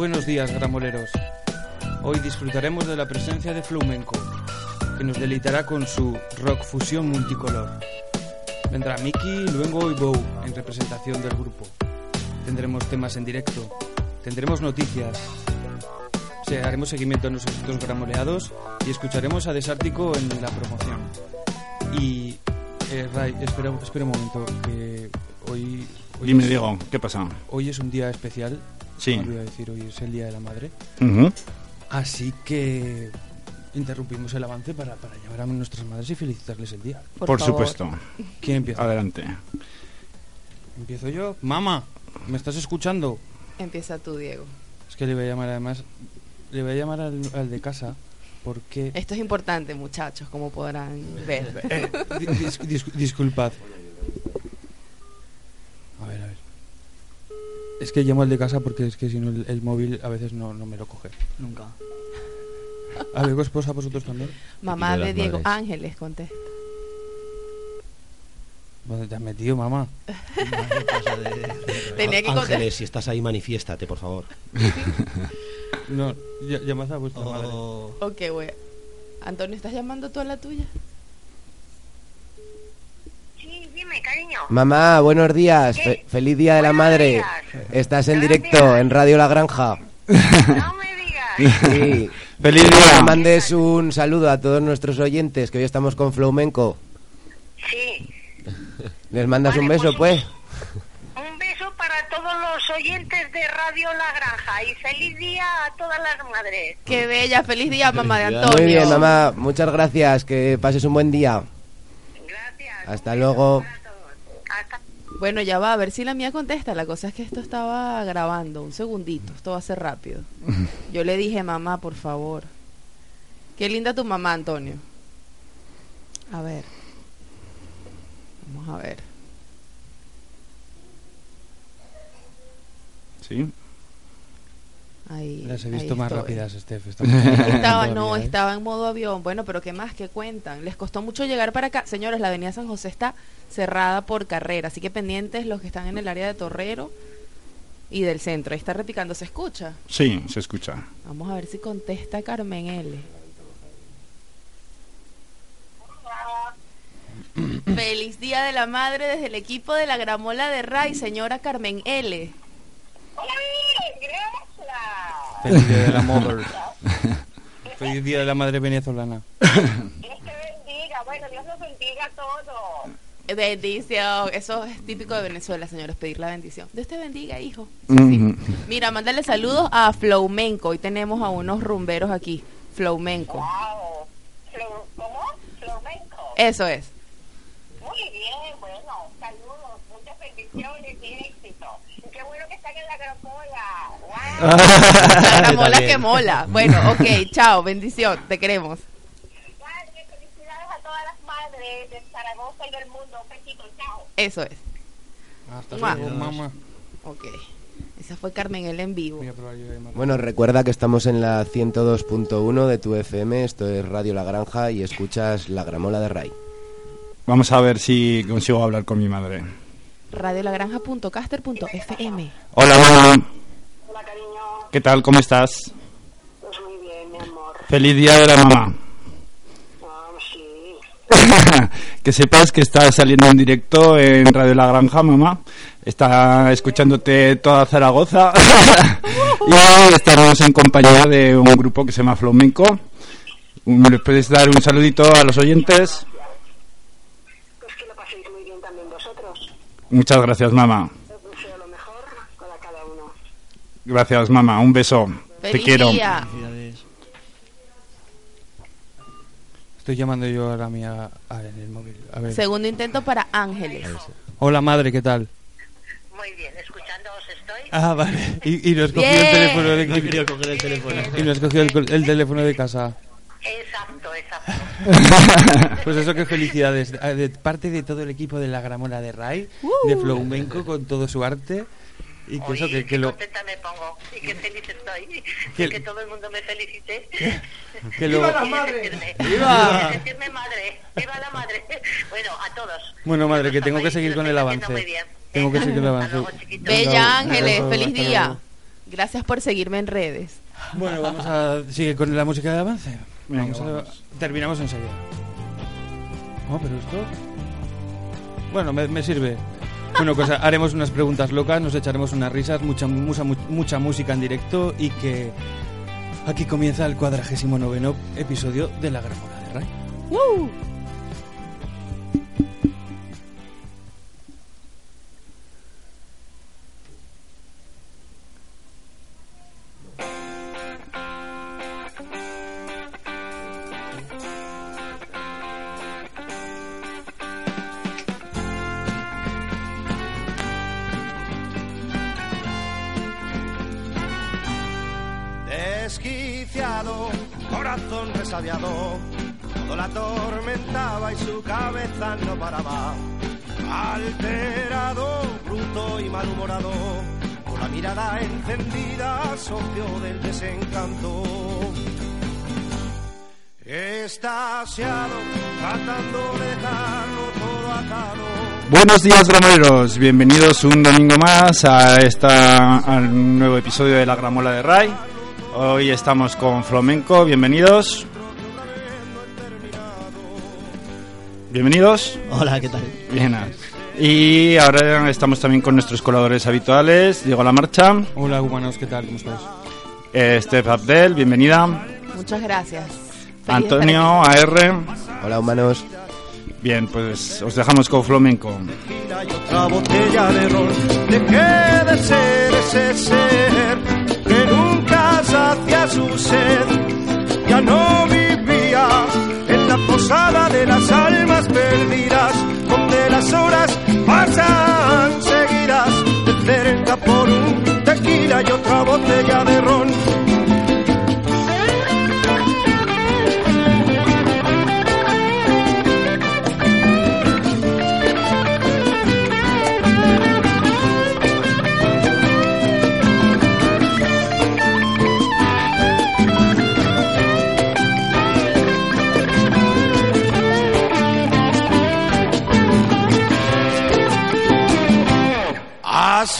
Buenos días, gramoleros. Hoy disfrutaremos de la presencia de Flamenco, que nos deleitará con su rock fusión multicolor. Vendrá Mickey, Luengo y Bow en representación del grupo. Tendremos temas en directo, tendremos noticias, se haremos seguimiento a nuestros gramoleados y escucharemos a Desártico en la promoción. Y, eh, Ray, espera, espera un momento, que hoy... hoy Dime, es- Diego, ¿qué pasa? Hoy es un día especial. Sí. No decir, hoy es el Día de la Madre. Así que interrumpimos el avance para, para llamar a nuestras madres y felicitarles el día. Por, supuesto. ¿Quién empieza? Adelante. Empiezo yo. Mamá, ¿me estás escuchando? Empieza tú, Diego. Es que le voy a llamar además, le voy a llamar al, al de casa porque... Esto es importante, muchachos, como podrán ver. Eh, di- dis- dis- disculpad. A ver, a ver. Es que llamo al de casa porque es que si no el, el móvil a veces no, no me lo coge. Nunca. A ver, esposa, vosotros también. Mamá de Diego madres. Ángeles, contesta. ¿Dónde te has metido, mamá? Tenía que Ángeles, contestar. si estás ahí, manifiéstate, por favor. No, ll- llamad a vuestra madre. Oh, Ok, güey. Antonio, ¿estás llamando tú a la tuya? Sí, Mamá, buenos días. Feliz Día de la Madre. días. Estás en Gracias. directo en Radio La Granja. No me digas. Sí. ¡Feliz Que día! mandes un saludo a todos nuestros oyentes que hoy estamos con Flamenco. Sí. ¿Les mandas Vale, un beso, pues, pues? Un beso para todos los oyentes de Radio La Granja y feliz día a todas las madres. Qué bella, feliz día, mamá de. Antonio. Muy bien, mamá. Muchas gracias. Que pases un buen día. Gracias. Hasta beso Bueno, ya va, a ver si la mía contesta. La cosa es que esto estaba grabando. Un segundito, esto va a ser rápido. Yo le dije, mamá, por favor. Qué linda tu mamá, Antonio. A ver. Vamos a ver. Sí. Ahí, Las he visto más estoy. rápidas, Steph. Estaba, todavía, no, ¿eh? estaba en modo avión. Bueno, pero ¿qué más? ¿Qué cuentan? Les costó mucho llegar para acá. Señores, la avenida San José está cerrada por carrera, así que pendientes los que están en el área de Torrero y del centro. Ahí está repicando, ¿se escucha? Sí, se escucha. Vamos a ver si contesta Carmen L. Feliz Día de la Madre desde el equipo de la Gramola de Ray, señora Carmen L. gracias. Feliz día de la mother. Feliz día de la madre venezolana. Dios te bendiga. Bueno, Dios nos bendiga a todos. Bendición, eso es típico de Venezuela, señores, pedir la bendición. Dios te bendiga, hijo. Ujú. Mira, mándale saludos a Flowmenco. Hoy tenemos a unos rumberos aquí. Flowmenco. Wow. ¿Cómo? Flamenco. Eso es. Muy bien, bueno, saludos, muchas bendiciones y éxito. Y qué bueno que están en la gramola. ¡Wow! La gramola también. que mola. Bueno, ok, chao, bendición, te queremos. Madre, felicidades a todas las madres de Zaragoza y del mundo. Un besito, chao. Eso es. Hasta Mua. luego, mamá. Ok. Esa fue Carmen L en vivo. Bueno, recuerda que estamos en la 102.1 de tu FM. Esto es Radio La Granja y escuchas La Gramola de Ray. Vamos a ver si consigo hablar con mi madre. Radiolagranja.caster.fm Hola, mamá. Hola, cariño. ¿Qué tal? ¿Cómo estás? Pues muy bien, mi amor. Feliz día de la mamá. Ah, sí. que sepas que estás saliendo en directo en Radio La Granja, mamá. Está escuchándote toda Zaragoza. y estamos en compañía de un grupo que se llama Flamenco. ¿Me puedes dar un saludito a los oyentes? Pues que lo paséis muy bien también vosotros. Muchas gracias, mamá. Lo mejor para cada uno. Gracias, mamá. Un beso. Te Feliz quiero. día. Estoy llamando yo ahora a mi a, a- en el móvil. A ver. Segundo intento para Ángeles. Hola madre, ¿qué tal? Muy bien, escuchándoos estoy. Ah, vale. Y, y nos cogió el teléfono de No he querido coger el teléfono. y nos cogió el, el teléfono de casa. Exacto, exacto. Pues eso, qué felicidades. De parte de todo el equipo de la Gramola de Rai, de Flowmenco, con todo su arte. Y que eso, Oye, que, que qué lo, contenta me pongo y qué feliz estoy. Que- Que, todo el mundo me felicite. que lo... ¡Viva! Sentirme, ¡Viva! sentirme madre. ¡Viva la madre! Bueno, a todos. Bueno, madre, que tengo que seguir lo con el avance. muy bien. Tengo que seguir con el avance. luego. Bella Ángeles, feliz día. Gracias por seguirme en redes. Bueno, vamos a... ¿Sigue con la música de avance? Venga, Vamos a-. Terminamos enseguida. Oh, pero esto... Bueno, me, me sirve. Bueno, pues haremos unas preguntas locas, nos echaremos unas risas, mucha, mucha, mucha música en directo y que aquí comienza el cuadragésimo noveno episodio de La Gramola de Ray. Buenos días, gramoleros. Bienvenidos un domingo más a esta al nuevo episodio de la Gramola de Ray. Hoy estamos con Flamenco. Bienvenidos. Bienvenidos. Hola, ¿qué tal? Bien. Y ahora estamos también con nuestros colaboradores habituales. Diego La Marcha, Hola, humanos, ¿qué tal? ¿Cómo estáis? eh, Steph Abdel, bienvenida. Muchas gracias. Feliz Antonio AR. Hola, humanos. Bien, pues os dejamos con Flamenco. de ser ese ser que nunca sacia su sed. Ya no vivía en la posada de las almas perdidas, donde las horas pasan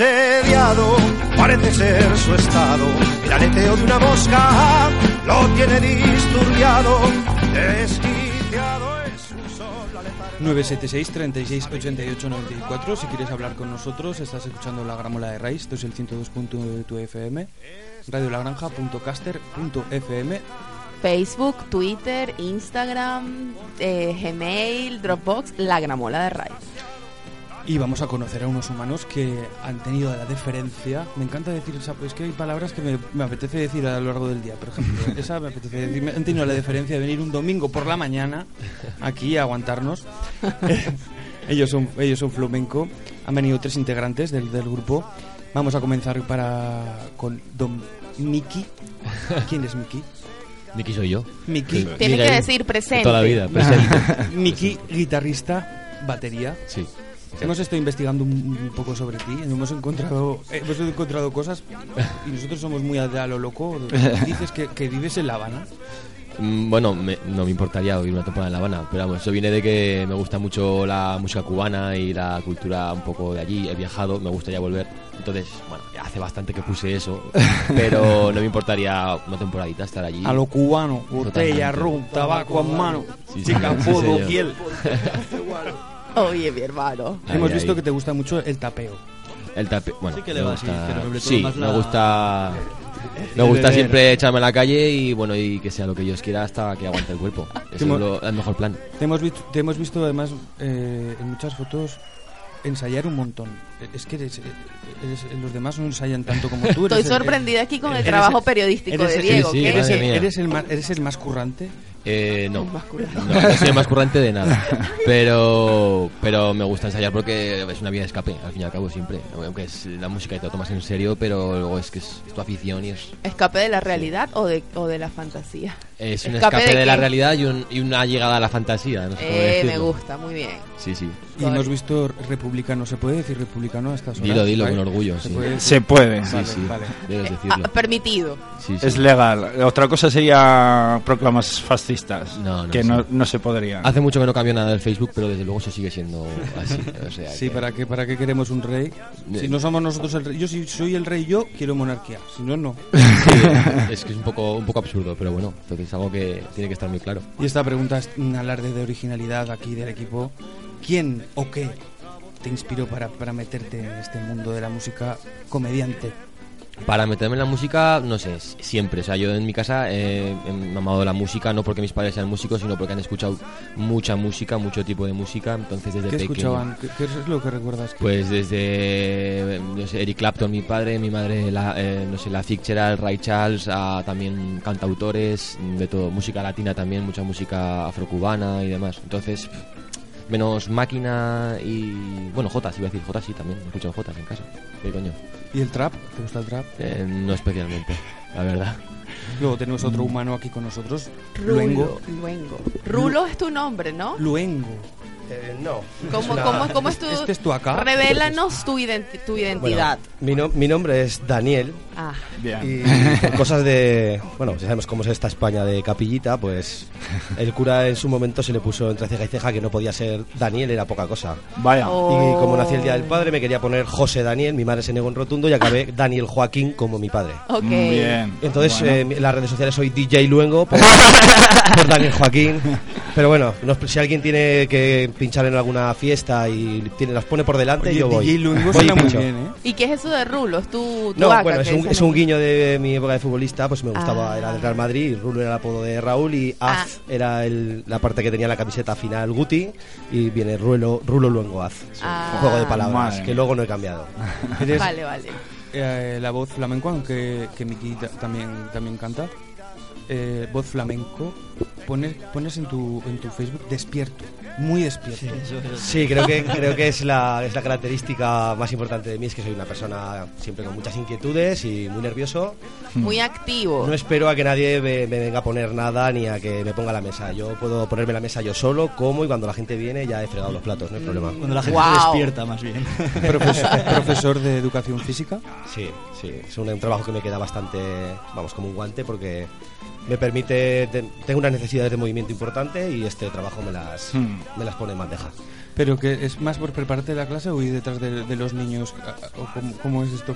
Asediado, parece ser su estado. El aleteo de una mosca lo tiene disturbiado. Desquiciado es un sol, la letargia. 976 36 88 94 Si quieres hablar con nosotros, estás escuchando la Gramola de Ray. Esto es el 102.1 de tu FM. Radiolagranja.caster.fm. Facebook, Twitter, Instagram, eh, Gmail, Dropbox, la gramola de Ray. Y vamos a conocer a unos humanos que han tenido la deferencia. Me encanta decir esa, es que hay palabras que me, me apetece decir a lo largo del día. Por ejemplo, esa me apetece decir. Han tenido la deferencia de venir un domingo por la mañana aquí a aguantarnos. ellos son ellos son flamenco. Han venido tres integrantes del, del grupo. Vamos a comenzar para con Don Miki. ¿Quién es Miki? Miki soy yo. Miki. Tiene Miguel, que decir presente. Toda la vida, presente. Miki, guitarrista, batería. Sí. Hemos estado investigando un, un poco sobre ti, hemos encontrado, hemos encontrado cosas y nosotros somos muy a, a lo loco. Dices que, que vives en La Habana. Mm, Bueno, me- no me importaría vivir una temporada en La Habana, pero vamos, eso viene de que me gusta mucho la música cubana y la cultura un poco de allí. He viajado, me gustaría volver. Entonces, bueno, hace bastante que puse eso, pero no me importaría una temporadita estar allí. A lo cubano, botella, rum, tabaco en mano, Sí, chica, sí, piel. Oye, mi hermano. Ahí, Hemos ahí. visto que te gusta mucho el tapeo. El tape, bueno, Sí que le me va gusta, así, todo sí, más me la- gusta, me gusta siempre echarme a la calle y bueno y que sea lo que Dios quiera hasta que aguante el cuerpo. Timo- es lo- el mejor plan. Te hemos visto, te hemos visto además eh, en muchas fotos ensayar un montón. Es que eres, eres- los demás no ensayan tanto como tú. Eres Estoy el- sorprendida aquí con el trabajo periodístico eres de Diego. sí, sí. Eres el, eres el más, eres el más currante Eh, no. Es no, no soy más currante de nada. Pero, pero me gusta ensayar porque es una vía de escape, al fin y al cabo, siempre. Aunque es la música y te lo tomas en serio, pero luego es que es, tu afición y es, ¿Escape de la realidad o de, o de la fantasía? es un ¿Escape escape de de, la realidad y, un- y una llegada a la fantasía. No sé Eh, me gusta, muy bien. Sí, sí. Y hemos visto republicano. ¿Se puede decir republicano a estas horas? Dilo, dilo, ¿Vale? con orgullo, ¿Se sí. puede? Se. Sí, Vale, sí. vale. Debes decirlo. permitido. Sí, sí. Es legal. Otra cosa sería proclamas fascistas. No, no, que sí. no, no se podría. Hace mucho que no cambio nada del Facebook, pero desde luego eso sigue siendo así. O sea, Sí, que- ¿para qué, ¿para qué queremos un rey? Si no somos nosotros el rey. Yo si soy el rey, yo quiero monarquía. Si no, no. es que es un poco, un poco absurdo, pero bueno, entonces es algo que tiene que estar muy claro. Y esta pregunta es un alarde de originalidad aquí del equipo. ¿Quién o qué te inspiró para, para meterte en este mundo de la música comediante? Para meterme en la música, no sé, siempre. O sea, yo en mi casa eh, he mamado la música, no porque mis padres sean músicos, sino porque han escuchado mucha música, mucho tipo de música. Entonces, desde ¿Qué pequeño. escuchaban? ¿Qué, qué es lo que recuerdas? Pues desde no sé, Eric Clapton, mi padre, mi madre, la, eh, no sé, la Fitzgerald, Ray Charles, a también cantautores, de todo, música latina también, mucha música afrocubana y demás. Entonces, menos máquina y. Bueno, Jotas, iba a decir Jotas, sí, también, escucho Jotas en casa. ¿Qué coño? ¿Y el trap? ¿Te gusta el trap? Eh, no especialmente, la verdad. Luego tenemos otro humano aquí con nosotros. Luengo. Rulo. Luengo. Rulo es tu nombre, ¿no? Luengo. Eh, no. ¿Cómo, una- cómo, cómo es tu...? ¿Este es tu acá? Revélanos tu, identi- tu identidad. Mi, no- mi nombre es Daniel Ah, Bien. y por cosas de... Bueno, ya sabemos cómo es esta España de capillita, pues el cura en su momento se le puso entre ceja y ceja que no podía ser Daniel, era poca cosa. Vaya. Oh. Y como nací el Día del Padre, me quería poner José Daniel, mi madre se negó en rotundo y acabé Daniel Joaquín como mi padre. ok. Bien. Entonces, Bueno. eh, en las redes sociales soy DJ Luengo por, por Daniel Joaquín. Pero bueno, no- si alguien tiene que pinchar en alguna fiesta y tiene, las pone por delante, Oye, yo voy. DJ Luengo Voy suena y muy bien, ¿eh? ¿Y qué es eso de Rulo? ¿Es tu, tu No, bueno, es un, es un guiño de mi época de futbolista, pues me gustaba, Ah. era del Real Madrid, y Rulo era el apodo de Raúl y Ah. Az era el- la parte que tenía en la camiseta final Guti y viene Rulo, Rulo Luengo Az. Es un Ah. juego de palabras Madre que luego no he cambiado. Vale, vale. eh, la voz flamenco, aunque que Miki ta- también, también canta. Eh, voz flamenco. Pones, pones en, tu, en tu Facebook despierto. Muy despierto. Sí, creo que, creo que es, la, es la característica más importante de mí, es que soy una persona siempre con muchas inquietudes y muy nervioso. Muy activo. No espero a que nadie me, me venga a poner nada ni a que me ponga la mesa. Yo puedo ponerme la mesa yo solo, como y cuando la gente viene ya he fregado los platos, no hay problema. Cuando la gente despierta, más bien. Profesor, profesor de educación física. Sí, sí, es un, un trabajo que me queda bastante, vamos, como un guante porque me permite, te- tengo unas necesidades de movimiento importante y este trabajo me las, Hmm. me las pone en bandeja. Pero que es más por prepararte la clase o ir detrás de, de los niños. ¿O cómo, cómo es esto?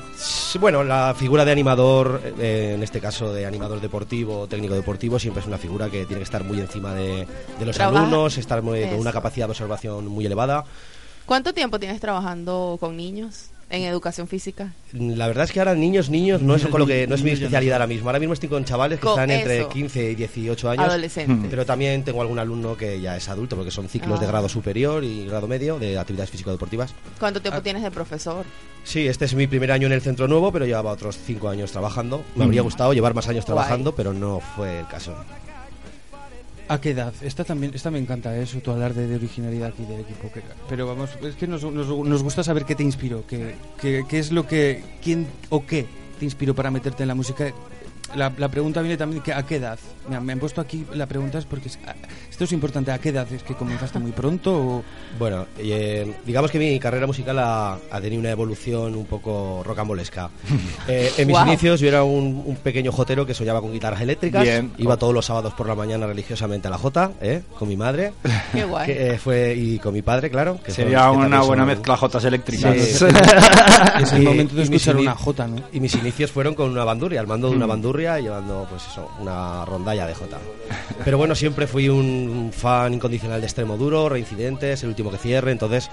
Bueno, la figura de animador, eh, en este caso de animador deportivo, técnico deportivo, siempre es una figura que tiene que estar muy encima de, de los Trabaja- alumnos, estar muy- con una capacidad de observación muy elevada. ¿Cuánto tiempo tienes trabajando con niños en educación física? La verdad es que ahora niños, niños, no es con lo que no es mi especialidad ahora mismo. Ahora mismo estoy con chavales que Con están entre eso. 15 y 18 años. Adolescentes. Pero también tengo algún alumno que ya es adulto, porque son ciclos de Ah. grado superior y grado medio de actividades físico-deportivas. ¿Cuánto tiempo Ah. tienes de profesor? Sí, este es mi primer año en el centro nuevo, pero llevaba otros 5 años trabajando. Me habría gustado llevar más años Guay. trabajando, pero no fue el caso. ¿A qué edad? Esta también esta me encanta eso, tu hablar de, originalidad aquí del equipo. que- pero vamos, es que nos, nos, nos gusta saber qué te inspiró, qué, qué, qué es lo que, quién o qué te inspiró para meterte en la música. La, la pregunta viene también que a qué edad. Me han, me han puesto aquí la pregunta es porque es- a- esto es importante. ¿A qué edad? ¿Es que comenzaste muy pronto o Bueno, eh, digamos que mi carrera musical ha, ha tenido una evolución un poco rocambolesca. Eh, en mis Guau. inicios yo era un, un pequeño jotero que soñaba con guitarras eléctricas. Bien. Iba todos los sábados por la mañana religiosamente a la jota, ¿eh? con mi madre. Qué guay. que, eh, fue y con mi padre, claro. que Sería que una también buena son- mezcla jotas eléctricas. Sí. es el momento de escuchar una jota, ¿no? Y mis inicios fueron con una bandurria, al mando de Mm. una bandurria llevando, pues eso, una rondalla de jota. Pero bueno, siempre fui un fan incondicional de extremo duro, reincidentes, el último que cierre, entonces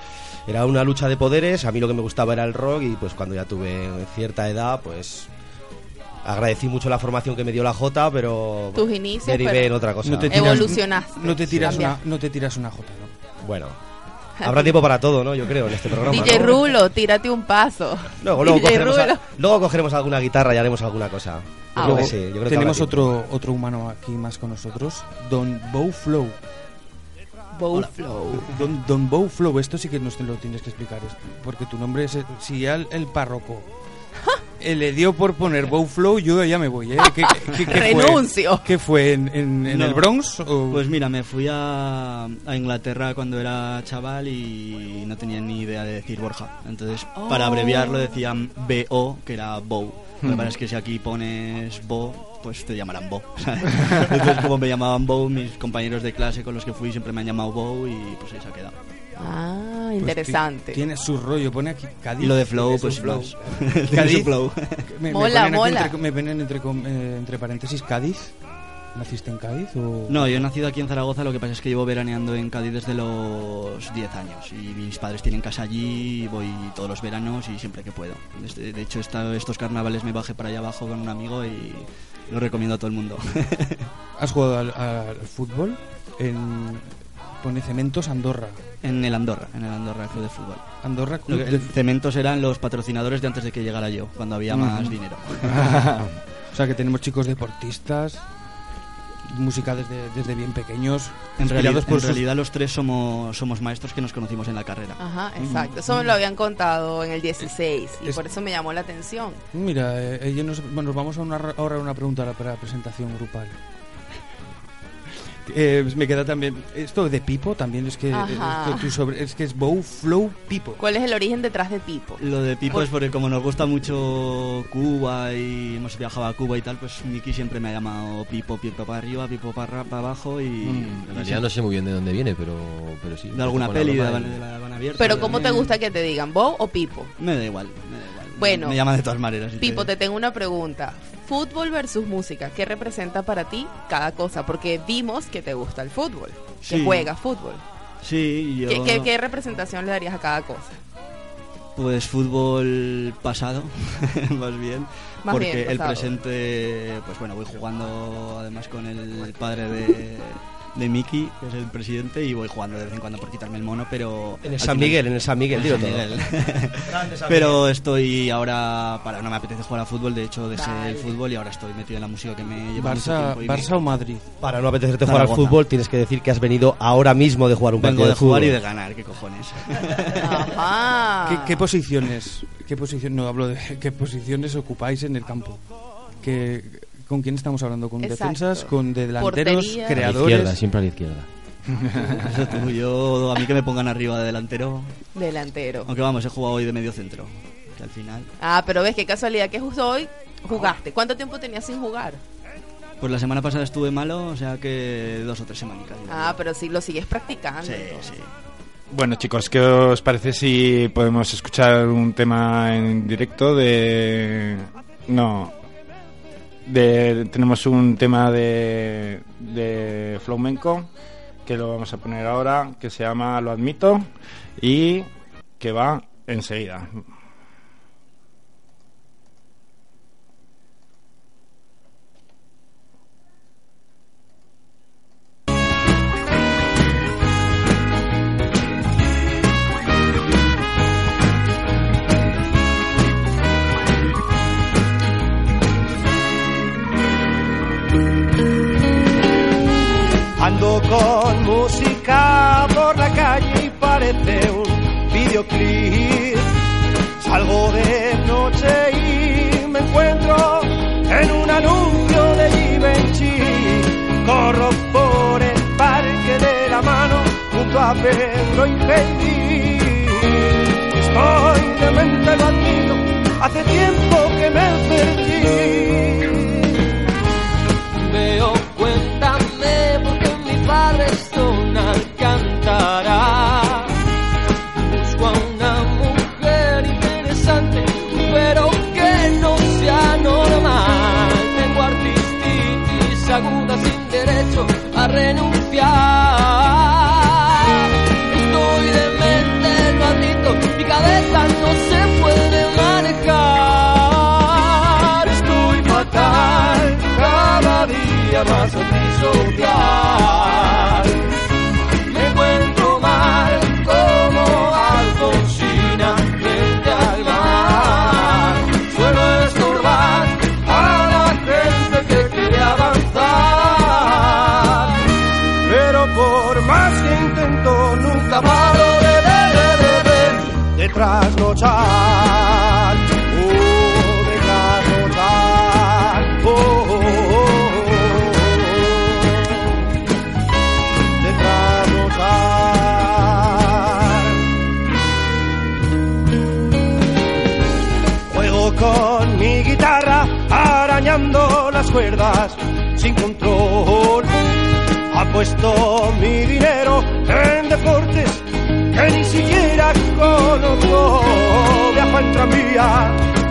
era una lucha de poderes. A mí lo que me gustaba era el rock y pues cuando ya tuve cierta edad, pues agradecí mucho la formación que me dio la jota, pero Tus inicios, derivé pero- en otra cosa. No te tiras- Evolucionaste. No te tiras una, no te tiras una jota, ¿no? Bueno, Habrá tiempo para todo, ¿no? Yo creo, en este programa. DJ ¿no? Rulo, tírate un paso. Luego, luego, cogeremos a- Rulo. luego cogeremos alguna guitarra y haremos alguna cosa. Yo Ah, creo que sí, yo creo que Tenemos otro, otro humano aquí más con nosotros, Don Bow Flow. Bowflow. Don, Don Bow Flow, esto sí que nos te lo tienes que explicar, es- porque tu nombre es... Si ya el, el párroco eh, le dio por poner Bow Flow, yo ya me voy, ¿eh? ¿Qué, qué- qué fue? Renuncio. ¿Qué fue? ¿En, en- en No. el Bronx? O... Pues mira, me fui a, a Inglaterra cuando era chaval y no tenía ni idea de decir Borja. Entonces, para Oh. abreviarlo decían BO, que era Bow. Lo que Hmm. pasa es que si aquí pones Bo, pues te llamarán Bo. ¿sabes? Entonces, como me llamaban Bow, mis compañeros de clase con los que fui siempre me han llamado Bow y pues ahí se ha quedado. Ah, Pues interesante. ti- Tiene su rollo, pone aquí Cádiz. Lo de Flow, pues flow. Cádiz. flow. Me, Mola, mola. entre- me ponen entre, com- eh, entre paréntesis Cádiz. ¿Naciste en Cádiz o...? No, yo he nacido aquí en Zaragoza, lo que pasa es que llevo veraneando en Cádiz desde los 10 años y mis padres tienen casa allí y voy todos los veranos y siempre que puedo. Desde- de hecho, esta- estos carnavales me bajé para allá abajo con un amigo y lo recomiendo a todo el mundo. ¿Has jugado al, al fútbol? En... Pone Cementos Andorra. en el Andorra, en el Andorra Club de Fútbol. Andorra Club de... Cementos eran los patrocinadores de antes de que llegara yo, cuando había más dinero. O sea que tenemos chicos deportistas, música desde, desde bien pequeños, En, realidad, por en sus- realidad los tres somos, somos maestros que nos conocimos en la carrera. Ajá, exacto. Eso me lo habían contado en el 16 y Es- por eso me llamó la atención. Mira, eh, eh, nos, bueno, nos vamos a una, ahora a una pregunta para la presentación grupal. Eh, me queda también esto de Pipo también es que eh, esto, tu sobre- es que es Bow Flow Pipo. ¿Cuál es el origen detrás de Pipo? Lo de Pipo Por- es porque como nos gusta mucho Cuba y hemos viajado a Cuba y tal, pues Miki siempre me ha llamado Pipo, Pipo para arriba, Pipo para, para abajo y... En y realidad sí, no sé muy bien de dónde viene, pero, pero sí. de alguna la peli de la, broma de la Habana Abierta. Pero de- ¿cómo te gusta que te digan, Bow o Pipo? Me da igual, me da igual. Bueno. Me llaman de todas maneras. si Pipo, te tengo una pregunta. Fútbol versus música, ¿qué representa para ti cada cosa? Porque vimos que te gusta el fútbol, que Sí. juegas fútbol. Sí, yo... ¿Qué, qué, qué representación le darías a cada cosa? Pues fútbol pasado, más bien. Más porque bien, el presente, pues bueno, voy jugando además con el padre de, de Miki, que es el presidente, y voy jugando de vez en cuando por quitarme el mono, pero... En el San final- Miguel, en el San Miguel, San todo. Miguel. pero estoy ahora, para no me apetece jugar a fútbol, de hecho dejé Vale. el fútbol y ahora estoy metido en la música que me lleva mucho Barça, tiempo y Barça me- o Madrid. Para no apetecerte jugar al fútbol, tienes que decir que has venido ahora mismo de jugar un Vengo partido de de jugar y de ganar, qué cojones. Ajá. ¿Qué, qué posiciones? ¿Qué posición? No hablo de qué posiciones ocupáis en el campo. ¿Qué, ¿Con quién estamos hablando? ¿con Exacto. defensas? ¿Con de delanteros? Portería. A la ¿Creadores? izquierda, siempre a la izquierda. Eso tú, yo, a mí que me pongan arriba de delantero, Delantero. aunque vamos, he jugado hoy de medio centro, que al final... Ah, pero ves qué casualidad que justo hoy jugaste. ¿Cuánto tiempo tenías sin jugar? Pues la semana pasada estuve malo, o sea que dos o tres semanicas. Ah, pero sí lo sigues practicando. Sí, entonces. sí. Bueno, chicos, ¿qué os parece si podemos escuchar un tema en directo de... No. De... Tenemos un tema de, de Flamenco que lo vamos a poner ahora, que se llama Lo Admito y que va enseguida. Pedro Infeliz. Estoy demente, admito, hace tiempo que me perdí. Veo, cuéntame, porque mi padre es una cantará. Busco a una mujer interesante, pero que no sea normal. Tengo artritis aguda sin derecho a renunciar. no se puede manejar. Estoy fatal, cada día más a. trasnochar. Oh, de trasnochar. Oh, oh, oh, oh. De trasnochar. Juego con mi guitarra, arañando las cuerdas sin control. Apuesto mi dinero en deportes que ni siquiera conozco. En tranvía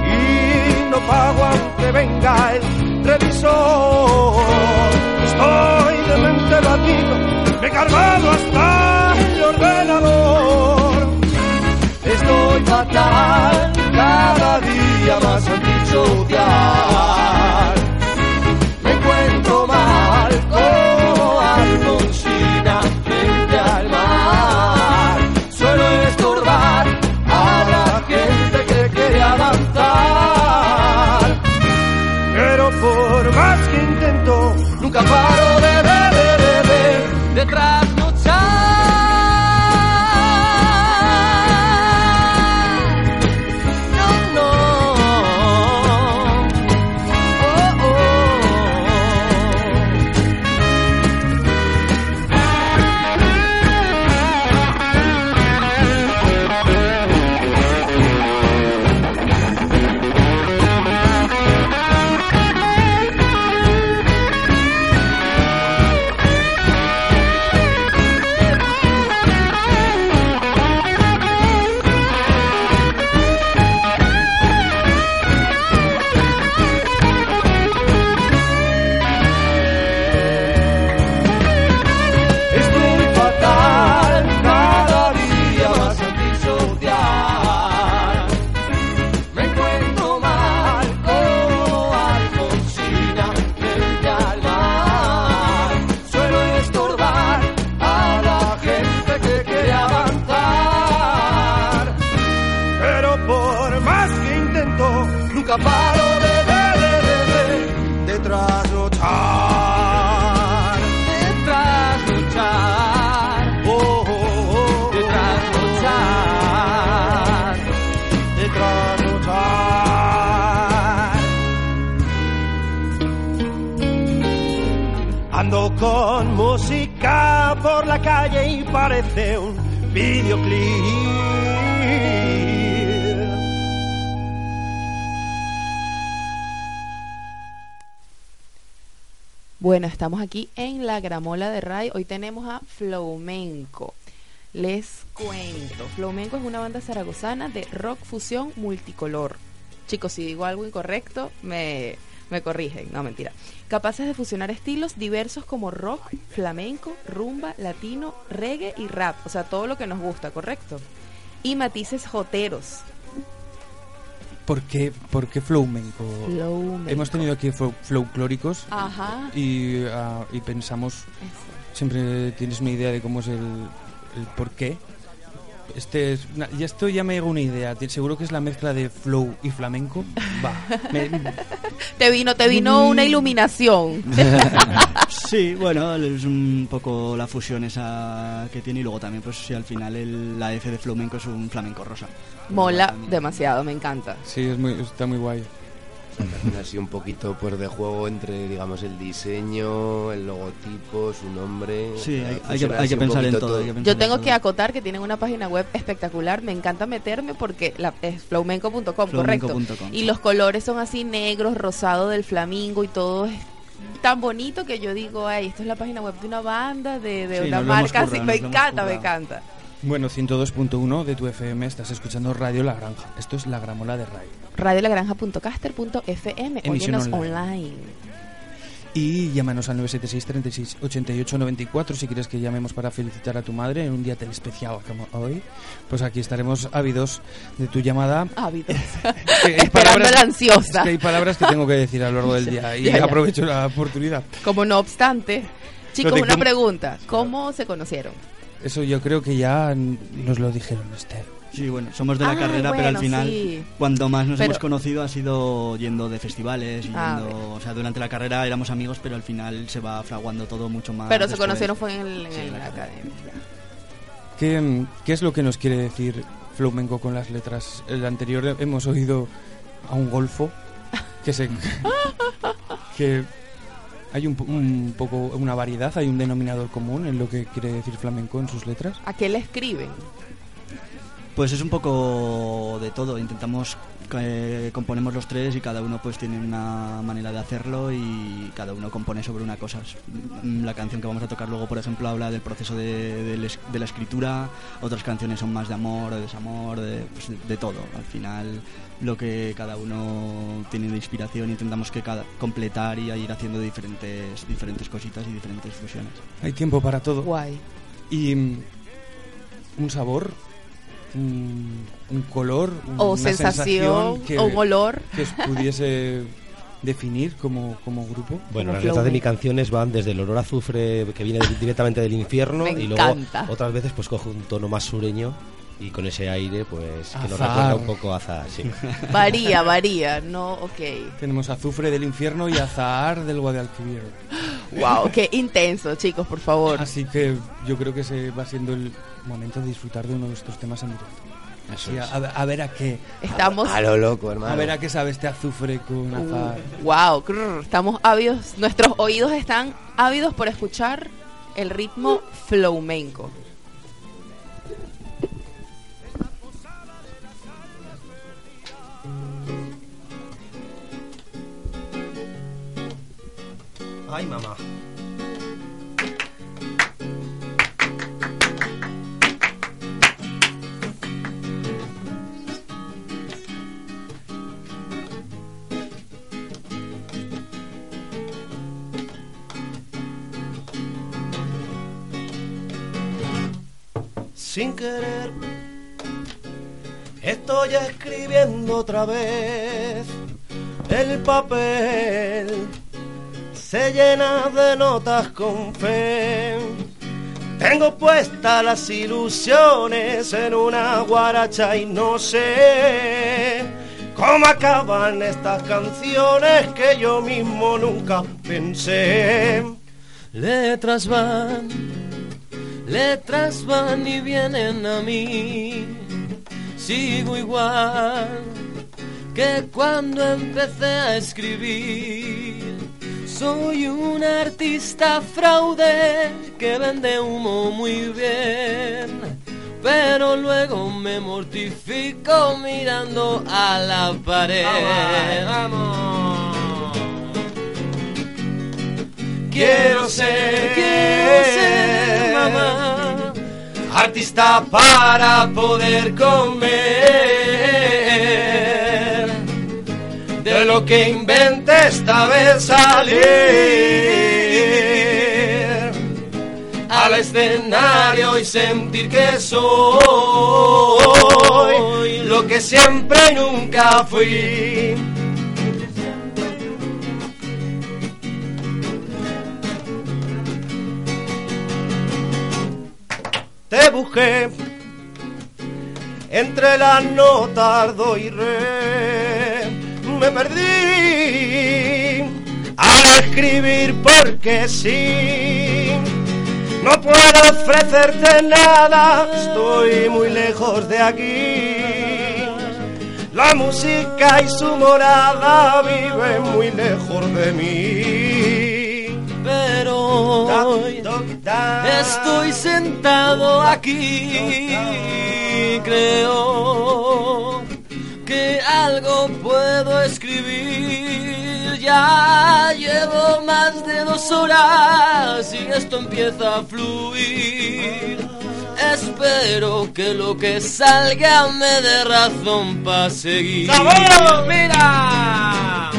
y no pago aunque venga el revisor. Estoy de mente batido, me he cargado hasta el ordenador. Estoy fatal, cada día más antisocial. Bueno, estamos aquí en la Gramola de Ray. Hoy tenemos a Flamenco. Les cuento. Flamenco es una banda zaragozana de rock fusión multicolor. Chicos, si digo algo incorrecto, me, me corrigen. No, mentira. Capaces de fusionar estilos diversos como rock, flamenco, rumba, latino, reggae y rap. O sea, todo lo que nos gusta, ¿correcto? Y matices joteros. ¿Por qué, por qué. Hemos tenido aquí flo- folclóricos Ajá. y, ah, y pensamos, siempre tienes una idea de cómo es el, el por qué. Este es una- y esto ya me llega una idea. Seguro que es la mezcla de flow y flamenco. Va. me- Te vino, te vino una iluminación. Sí, bueno, es un poco la fusión esa que tiene y luego también, pues sí, al final el- la F de flamenco es un flamenco rosa. Mola demasiado, me encanta. sí, es muy, está muy guay. También así un poquito pues de juego entre, digamos, el diseño, el logotipo, su nombre. Sí, hay- hay que- hay que pensar en poquito todo, hay que pensar Yo tengo que acotar que tienen una página web espectacular. Me encanta meterme porque la, es flamenco.com, correcto. Flamenco.com. Y los colores son así negros, rosado del flamingo y todo es tan bonito que yo digo, ay, esto es la página web de una banda, de, de Sí, una marca así. Me encanta, me encanta. Bueno, 102.1 de tu FM, estás escuchando Radio La Granja. Esto es La Gramola de Ray. Radiolagranja.caster.fm, óyenos online. online. Y llámanos al 976 36 88 94 si quieres que llamemos para felicitar a tu madre en un día tan especial como hoy. Pues aquí estaremos ávidos de tu llamada. Ávidos. Esperando la ansiosa. es que hay palabras que tengo que decir a lo largo del día y Ya, ya. aprovecho la oportunidad. Como no obstante, chicos, una ¿cómo- pregunta. ¿Cómo se conocieron? Eso yo creo que ya nos lo dijeron, Esther. Sí, bueno, somos de la Ah, carrera, pero al final, sí. cuando más nos Pero- hemos conocido ha sido yendo de festivales, y Ah, yendo, o sea, durante la carrera éramos amigos, pero al final se va fraguando todo mucho más. Pero se conocieron fue en, el- en Sí, la la academia. ¿Qué, ¿Qué es lo que nos quiere decir flamenco con las letras? El anterior hemos oído a un golfo que se que hay un, un poco una variedad, hay un denominador común en lo que quiere decir flamenco en sus letras. ¿A qué le escriben? Pues es un poco de todo. Intentamos, eh, componemos los tres y cada uno pues tiene una manera de hacerlo y cada uno compone sobre una cosa. Mm, La canción que vamos a tocar luego, por ejemplo, habla del proceso de, la escritura. Otras canciones son más de amor, de desamor, de, pues, de- de todo. Al final, lo que cada uno tiene de inspiración, intentamos que cada completar y ir haciendo diferentes diferentes cositas y diferentes fusiones. Hay tiempo para todo. Guay. Y mm, un sabor, un, un color, O una sensación, que, o un olor. que os pudiese definir como, como grupo. Bueno, Como las letras de mis canciones van desde el olor a azufre que viene directamente del infierno Me y luego encanta. otras veces pues cojo un tono más sureño y con ese aire pues que nos recuerda un poco a azar, sí. Varía, varía. No, ok. Tenemos azufre del infierno y azahar del Guadalquivir. Wow, qué intenso, chicos, por favor. Así que yo creo que se va siendo el momento de disfrutar de uno de estos temas en directo. Así, a, a ver a qué. Estamos. A lo loco, hermano. A ver a qué sabe este azufre con azahar. wow, estamos ávidos. Nuestros oídos están ávidos por escuchar el ritmo flamenco. Ay, mamá. sin querer. Estoy escribiendo otra vez. El papel se llena de notas con fe. Tengo puestas las ilusiones en una guaracha y no sé cómo acaban estas canciones que yo mismo nunca pensé. Letras van, letras van y vienen a mí. Sigo igual que cuando empecé a escribir. Soy un artista fraude que vende humo muy bien. Pero luego me mortifico mirando a la pared. Vamos. Quiero ser, Quiero ser mamá. artista para poder comer. Lo que invente esta vez salir al escenario y sentir que soy lo que siempre y nunca fui. te busqué entre las notas do y re. Me perdí al escribir porque sí. No puedo ofrecerte nada, estoy muy lejos de aquí. La música y su morada viven muy lejos de mí. Pero hoy estoy sentado aquí. Creo que algo puedo escribir. Ya llevo más de dos horas y esto empieza a fluir. Espero que lo que salga me dé razón para seguir. ¡Sabor! ¡Mira!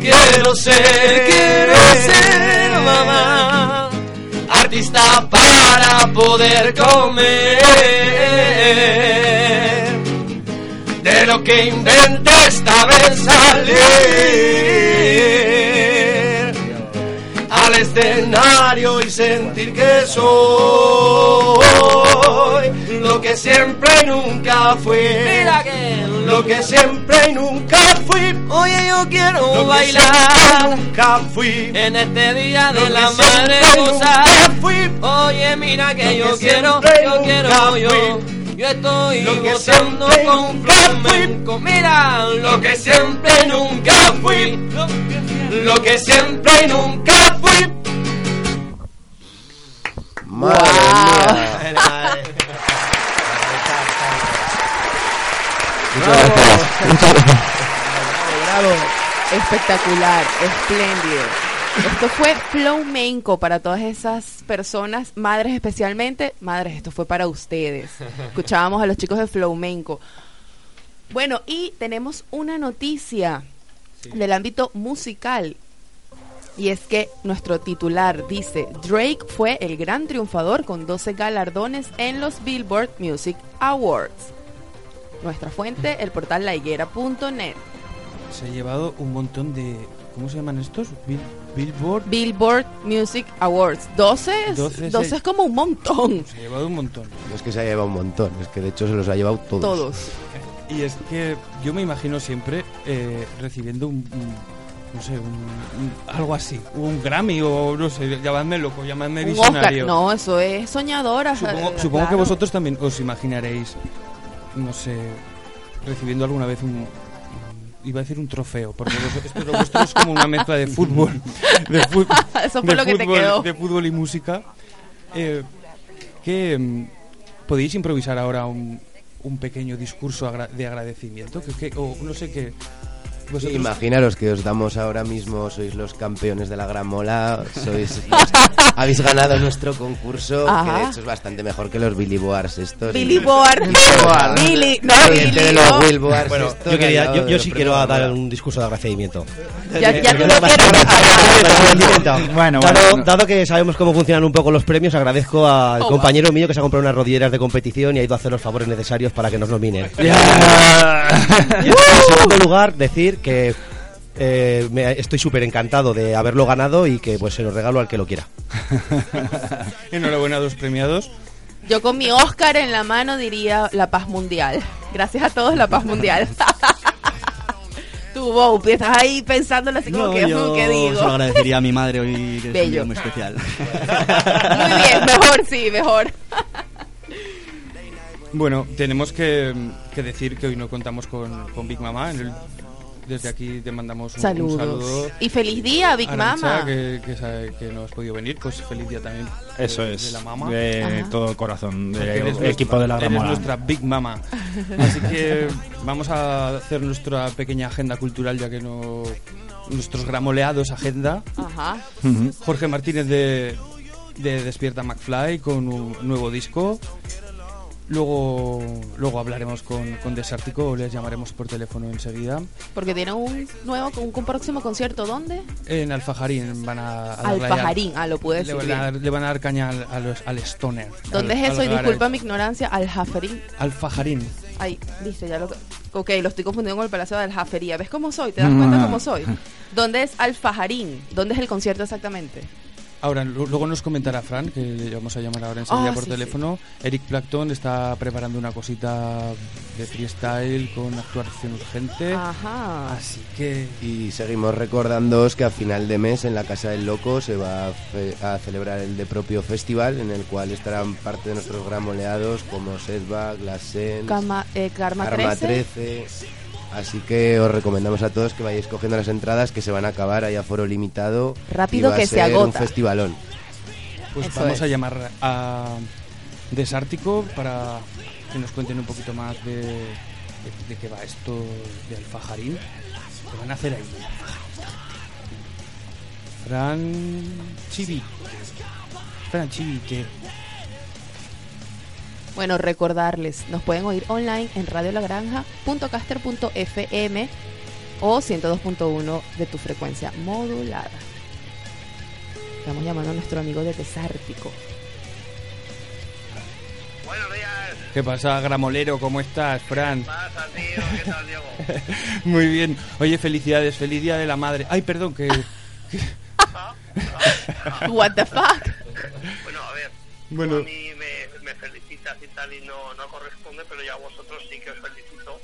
Quiero ser, Quiero ser mamá, artista para poder comer. De lo que invente esta vez salir al escenario y sentir que soy lo que siempre y nunca fui. Mira que Lo que siempre y nunca fui. Oye, yo quiero Lo bailar nunca fui. en este día de Lo la madre cosa. fui. Oye, mira que yo que quiero, yo quiero yo. Yo estoy Lo que gozando siempre con nunca flamenco. Mira lo que siempre nunca fui. Lo que siempre nunca fui. Madre mía. Bravo. Espectacular, espléndido. Esto fue flamenco para todas esas personas, madres especialmente. Madres, esto fue para ustedes. Escuchábamos a los chicos de flamenco. Bueno, y tenemos una noticia del ámbito musical. Y es que nuestro titular dice, Drake fue el gran triunfador con 12 galardones en los Billboard Music Awards. Nuestra fuente, el portal lahiguera.net. Se ha llevado un montón de. ¿Cómo se llaman estos? Bill- Billboard. Billboard Music Awards. 12, es- 12 12 se- es como un montón. Se ha llevado un montón. No es que se haya llevado un montón, es que de hecho se los ha llevado todos. Todos. Y es que yo me imagino siempre eh, recibiendo un, un- no sé, un, un- algo así, un Grammy o no sé, llamadme loco, llamadme Un Oscar. visionario. No, eso es soñadora. Supongo, eh, supongo que vosotros también os imaginaréis, no sé, recibiendo alguna vez un- iba a decir un trofeo, porque esto lo vuestro es como una mezcla de fútbol, de, fu- Eso fue de lo que te fútbol- quedó. de fútbol y música. Eh, que mm, podéis improvisar ahora un, un pequeño discurso de agradecimiento, que, que- o no sé qué. Vosotros- Imaginaros que os damos ahora mismo, sois los campeones de la Gran Mola, sois los- habéis ganado nuestro concurso, que Ajá. de hecho es bastante mejor que los Billy Boars estos. Billy Board. Billy, no, Billy. de los no. Will Boars Bueno, estos yo, quería, yo, yo sí quiero dar un discurso de agradecimiento. Ya, ya tú quieres. nada. Bueno, dado, bueno. dado que sabemos cómo funcionan un poco los premios, agradezco al Oh, compañero mío que se ha comprado unas rodilleras de competición y ha ido a hacer los favores necesarios para que nos nominen. Y en segundo lugar, decir que eh, me- estoy súper encantado de haberlo ganado y que pues se lo regalo al que lo quiera. Enhorabuena a los premiados. Yo con mi Oscar en la mano diría la paz mundial. Gracias a todos, la paz mundial. Tú, Bob, estás ahí pensándolo así como No, que, yo ¿qué se digo? lo agradecería a mi madre hoy, que es un Bello. día muy especial. Muy bien, mejor sí, mejor. Bueno, tenemos que, que decir que hoy no contamos con, con Big Mama. en el- desde aquí te mandamos un, un Saludos. saludo. Y feliz día, Big Arantxa, Mama. Que, que, sabe que no has podido venir, pues feliz día también. de- Eso de, es, la mamá. de Ajá. todo corazón, del eres equipo nuestra- de la eres Gramola. nuestra Big Mama. Así que vamos a hacer nuestra pequeña agenda cultural, ya que no. Nuestros gramoleados agenda. Ajá. Jorge Martínez de, de Despierta McFly con un nuevo disco. Luego, luego hablaremos con, con Desártico, les llamaremos por teléfono enseguida. Porque tiene un nuevo, un, un próximo concierto, ¿dónde? En Alfajarín van a, a Alfajarín, ah, lo pude Le decir van, a dar, bien. le van a dar caña al, a al Stoner. ¿Dónde al- es eso? Y disculpa mi ignorancia, Aljaferín. Alfajarín. Ay, dice, ya lo... Ok, lo estoy confundiendo con el Palacio de Aljafería. ¿Ves cómo soy? ¿Te das cuenta cómo soy? ¿Dónde es Alfajarín? ¿Dónde es el concierto exactamente? Ahora, lu- luego nos comentará Fran, que le vamos a llamar ahora enseguida Ah, por sí, teléfono. Eric Plackton está preparando una cosita de freestyle con actuación urgente. Ajá. Así que Y seguimos recordándoos que a final de mes en la Casa del Loco se va a, fe- a celebrar el de propio festival en el cual estarán parte de nuestros gramoleados como Sedba, Glasen, Karma, eh, Karma, Karma 13. 13. Así que os recomendamos a todos que vayáis cogiendo las entradas que se van a acabar, hay aforo limitado. Rápido y va que a se ser un agota. festivalón. pues Eso vamos es. a llamar a Desártico para que nos cuenten un poquito más de, de, de qué va esto de Alfajarín. ¿Qué van a hacer ahí? Fran Chivi. Fran Chivi, que Bueno, recordarles, nos pueden oír online en radiolagranja.caster.fm o 102.1 de tu frecuencia modulada. Estamos llamando a nuestro amigo de Desártico. Buenos días. ¿Qué pasa, Gramolero? ¿Cómo estás, Fran? ¿Qué pasa, tío? ¿Qué tal, Diego? Muy bien. Oye, felicidades, feliz día de la madre. Ay, perdón, que... What the fuck? Bueno, a ver. Bueno. A mí no, no corresponde, pero ya vosotros sí que os felicito.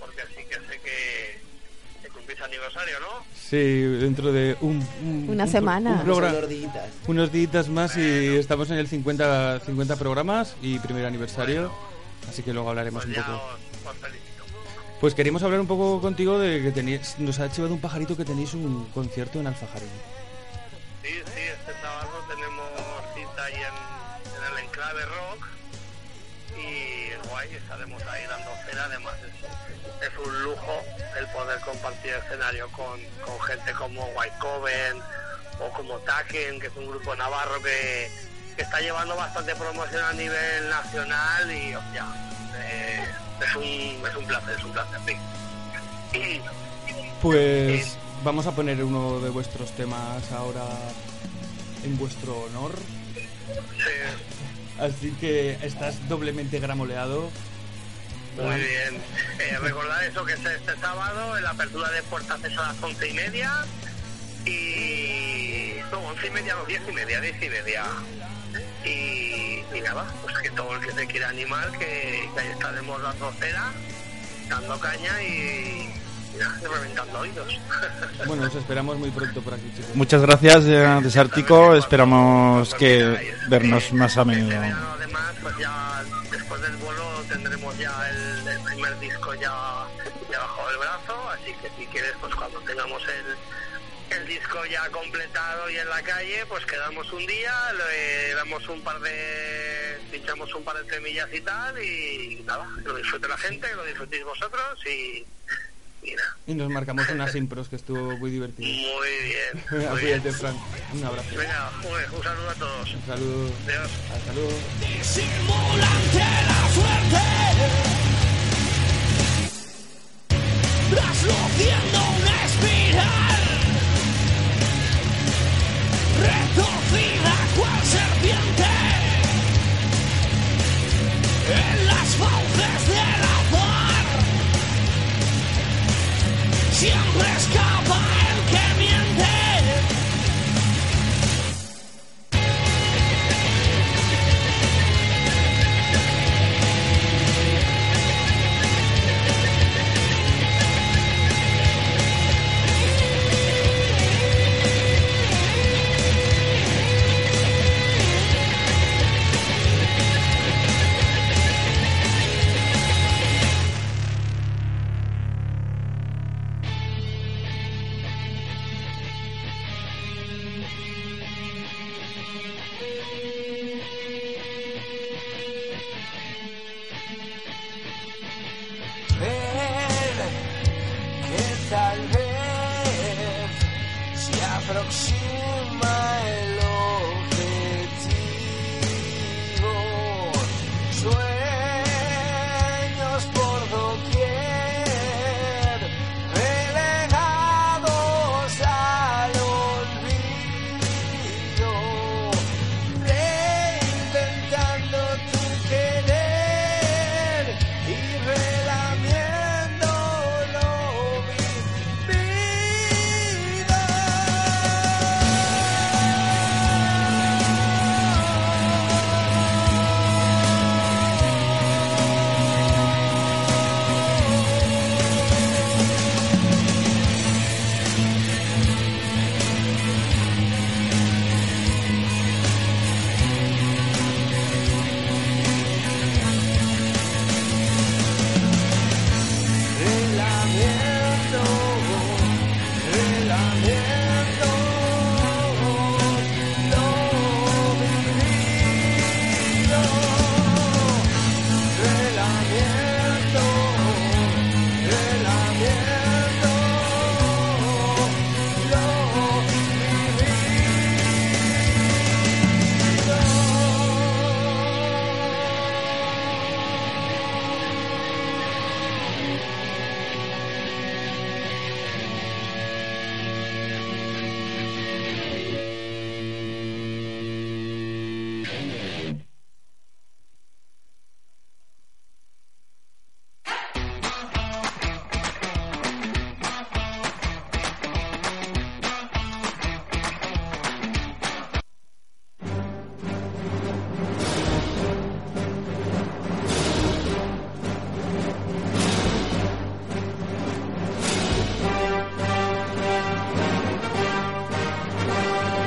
Porque sí que sé que, que cumplís aniversario, ¿no? Sí, dentro de un, un- Una un- semana. un programa- Unos días. unos días más y estamos en el 50, 50 programas y primer aniversario, así que luego hablaremos un Ya poco. os, os felicito. Pues queríamos hablar un poco contigo de que tenéis, nos ha llevado un pajarito que tenéis un concierto en Alfajarín. Sí, sí, escenario con, con gente como White Coven o como Taken, que es un grupo navarro que, que está llevando bastante promoción a nivel nacional y hostia, eh, es, un, es un placer, es un placer, sí. Pues vamos a poner uno de vuestros temas ahora en vuestro honor. Así que estás doblemente gramoleado. Muy bien. Eh, recordad eso que es este sábado, en la apertura de puertas es a las once y media. Y. No, once y media, no, diez y media, diez y media. Y, y nada, pues que todo el que se quiera animar, que, que ahí estaremos dando cera, dando caña y, reventando oídos. Bueno, os esperamos muy pronto por aquí, chicos. Muchas gracias, eh, Desártico. Esperamos que vernos más a menudo. Además, pues ya ya el, el primer disco ya, ya bajo el brazo, así que si quieres, pues cuando tengamos el, el disco ya completado y en la calle, pues quedamos un día, le damos un par de, pinchamos un par de temillas y tal, y nada, lo disfrute la gente, lo disfrutéis vosotros y, y nos marcamos unas impros que estuvo muy divertido. Muy bien, muy bien. cuídate, Fran. Un abrazo. Venga, un, un saludo a todos. Un saludo. Adiós. Hasta luego. Trasluciendo una espiral Retorcida cual serpiente En las fauces del azar Siempre escapa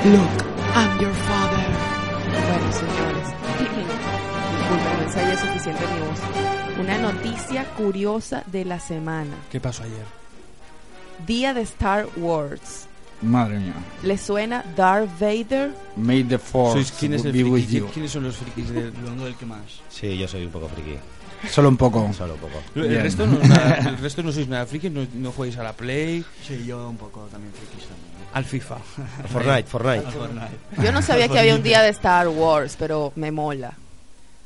Look, I'm your father. Bueno, señores. Disculpen, no ensayé suficiente mi voz. Una noticia curiosa de la semana. ¿Qué pasó ayer? Día de Star Wars. Madre mía. ¿Le suena Darth Vader? May the force ¿Sois quién es el be with friki? you. ¿Quiénes son los frikis del Vengo del que más. Sí, yo soy un poco friki. Solo un poco. Solo un poco. El Bien. resto, no, nada- el resto no sois nada frikis, no, no jugáis a la Play, Sí, yo un poco también frikis también. Al FIFA. Fortnite, Fortnite. Al Fortnite. Yo no sabía que había un día de Star Wars, pero me mola.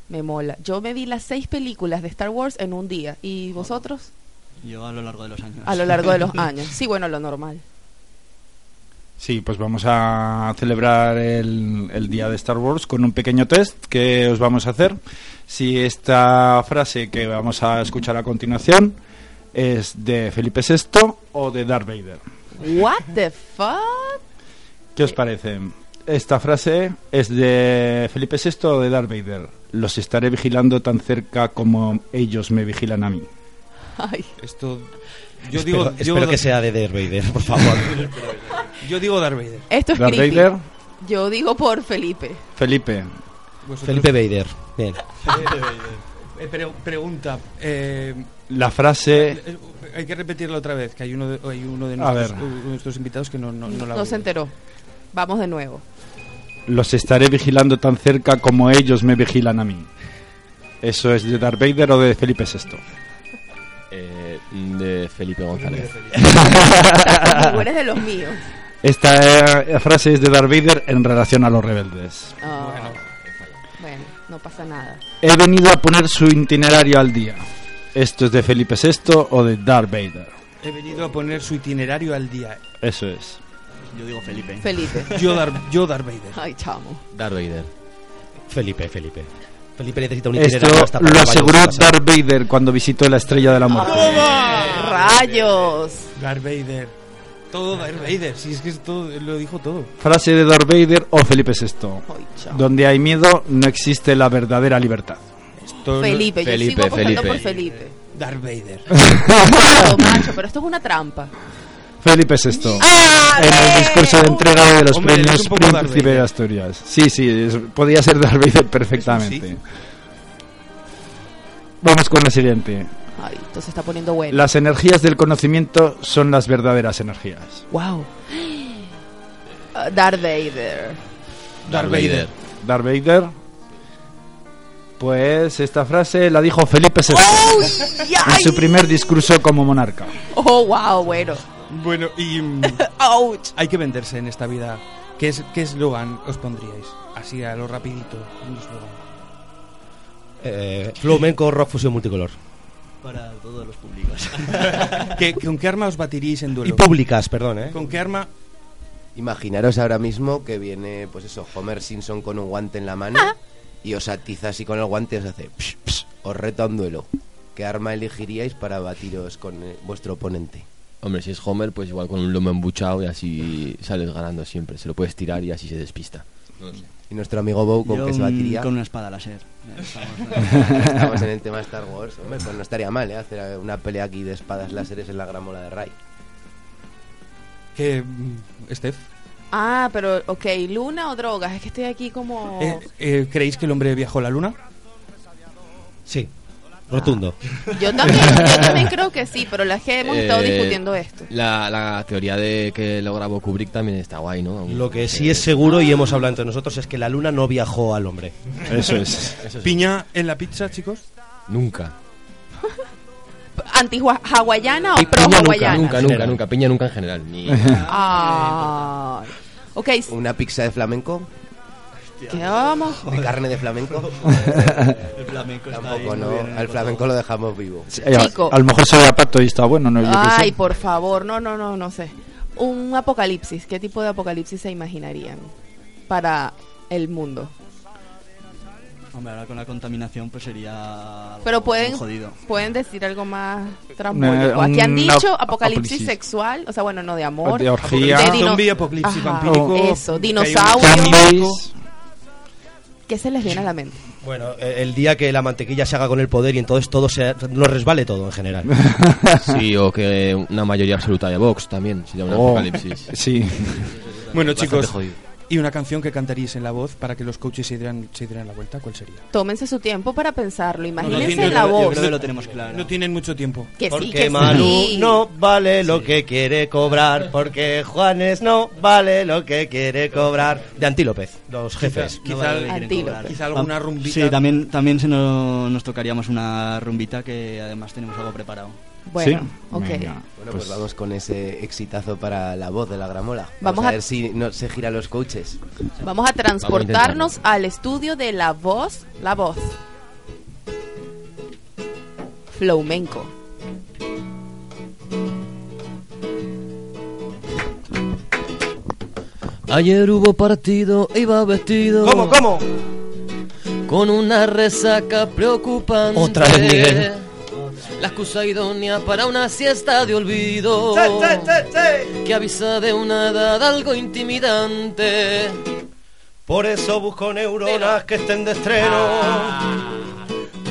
Me mola. Yo me vi las seis películas de Star Wars en un día. ¿Y vosotros? Yo a lo largo de los años. A lo largo de los años. Sí, bueno, lo normal. Sí, pues vamos a celebrar el, el día de Star Wars con un pequeño test que os vamos a hacer. Si esta frase que vamos a escuchar a continuación es de Felipe VI o de Darth Vader. What the fuck? ¿Qué os parece? Esta frase es de Felipe VI o de Darth Vader. Los estaré vigilando tan cerca como ellos me vigilan a mí. Ay. Esto. Yo espero digo, espero yo, que sea de Darth Vader, por favor. yo digo Darth Vader. Esto es Darth creepy. Vader, Yo digo por Felipe. Felipe. Vosotros- Felipe Vader. Bien. Eh, pre- pregunta. eh, La frase eh, hay que repetirla otra vez, que hay uno de, hay uno de nuestros, nuestros invitados que no, no, no la No se enteró. Vamos de nuevo. Los estaré vigilando tan cerca como ellos me vigilan a mí. ¿Eso es de Darth Vader o de Felipe VI? Eh, de Felipe González. Tú eres de los míos. Esta eh, frase es de Darth Vader en relación a los rebeldes. Ah, bueno, no pasa nada. He venido a poner su itinerario al día. ¿Esto es de Felipe VI o de Darth Vader? He venido a poner su itinerario al día. Eso es. Yo digo Felipe. Felipe. Yo Darth, yo Darth Vader. Ay, chamo. Darth Vader. Felipe, Felipe. Felipe necesita un Esto itinerario hasta para lo aseguró. Darth Vader cuando visitó la Estrella de la Muerte. ¡Rayos! Darth Vader. Todo Darth Vader. Si es que es todo, lo dijo todo. Frase de Darth Vader o Felipe VI. Ay, chamo. Donde hay miedo no existe la verdadera libertad. Felipe, yo Felipe, sigo apostando Felipe. por Felipe. Darth Vader. Claro, macho, pero esto es una trampa. Felipe VI. ¡Ah, en el discurso de entrega de los Hombre, premios un poco Darth Príncipe de Vader. Asturias. Sí, sí, es- podía ser Darth Vader perfectamente. Vamos con la siguiente. Ay, esto se está poniendo bueno. Las energías del conocimiento son las verdaderas energías. Wow. Ah, Darth Vader. Darth Vader. Darth Vader. Pues esta frase la dijo Felipe VI ¡Uy! en su primer discurso como monarca. Oh, wow, bueno. Bueno, y mm, Ouch. hay que venderse en esta vida. ¿Qué es qué eslogan os pondríais? Así a lo rapidito. un eslogan. Eh, flamenco, rock, fusión multicolor. Para todos los públicos. ¿Qué- ¿Con qué arma os batiríais en Y duelo? públicas, perdón, ¿eh? ¿Con qué arma? Imaginaros ahora mismo que viene, pues eso, Homer Simpson con un guante en la mano y os atiza así con el guante y os hace psh, psh, os reto a un duelo. ¿Qué arma elegiríais para batiros con eh, vuestro oponente? Hombre, si es Homer, pues igual con un lomo embuchado y así sales ganando siempre. Se lo puedes tirar y así se despista. Y nuestro amigo Bow, ¿con Yo qué se batiría? Con una espada láser. Estamos- Estamos en el tema Star Wars. Hombre, pues no estaría mal, ¿eh? Hacer una pelea aquí de espadas láseres en la gramola de Ray. ¿Qué, mm, Steph? Ah, pero, ok, luna o drogas. Es que estoy aquí como... Eh, eh, ¿Creéis que el hombre viajó a la luna? Sí. Rotundo. Yo también, yo también creo que sí, pero la que hemos estado Eh, discutiendo esto. La, la teoría de que lo grabó Kubrick también está guay, ¿no? Lo que sí es seguro y hemos hablado entre nosotros es que la luna no viajó al hombre. Eso es. ¿Piña en la pizza, chicos? Nunca. ¿Anti-hawaiana o Piña pro-hawaiana? nunca, nunca, nunca, nunca. Piña nunca en general. Ni... Ah. Ok, ¿Una pizza de flamenco? ¿qué vamos? ¿De carne de flamenco? El flamenco está Tampoco, ahí no. Al flamenco lo dejamos vivo. Eh, a- Chico. A, lo mejor soy pato y está bueno, ¿no? Yo. Ay, por favor, no, no, no, no sé. Un apocalipsis, ¿qué tipo de apocalipsis se imaginarían para el mundo? Hombre, ahora con la contaminación pues sería algo Pero pueden, jodido. pueden decir algo más trambólico. Una- Aquí han dicho ap- apocalipsis sexual, o sea, bueno, no de amor. De orgía. de dino- Zombie, apocalipsis Ajá, vampírico. Eso, que hay un- dinosaurio. Zombies. ¿Qué se les viene a la mente? Bueno, eh, el día que la mantequilla se haga con el poder y entonces todo se nos resbale todo en general. Sí, o que una mayoría absoluta de Vox también, sería un Oh, apocalipsis. Sí. Bueno, Bastante chicos, jodido. Y una canción que cantaríais en la voz para que los coaches se dieran, se dieran la vuelta, ¿cuál sería? Tómense su tiempo para pensarlo. Imagínense tienen- la yo voz. creo que lo tenemos claro. No tienen mucho tiempo. Que sí, Porque que Manu sí. no vale lo que quiere cobrar, porque Juanes no vale lo que quiere cobrar. De Antílopez, los jefes. Quizá- quizá- Antílope. quizá alguna rumbita. Sí, también, también se nos, nos tocaríamos una rumbita que además tenemos algo preparado. Bueno, Sí, ok. Bueno, pues, vamos con ese exitazo para la voz de la gramola. Vamos, Vamos a, a- ver si no se giran los coaches. Vamos a transportarnos al estudio de la voz, la voz. Flamenco. Ayer hubo partido, iba vestido. ¿Cómo, cómo? Con una resaca preocupante. Otra vez, Miguel. La excusa idónea para una siesta de olvido. Que avisa de una edad algo intimidante. Por eso busco neuronas que estén de estreno.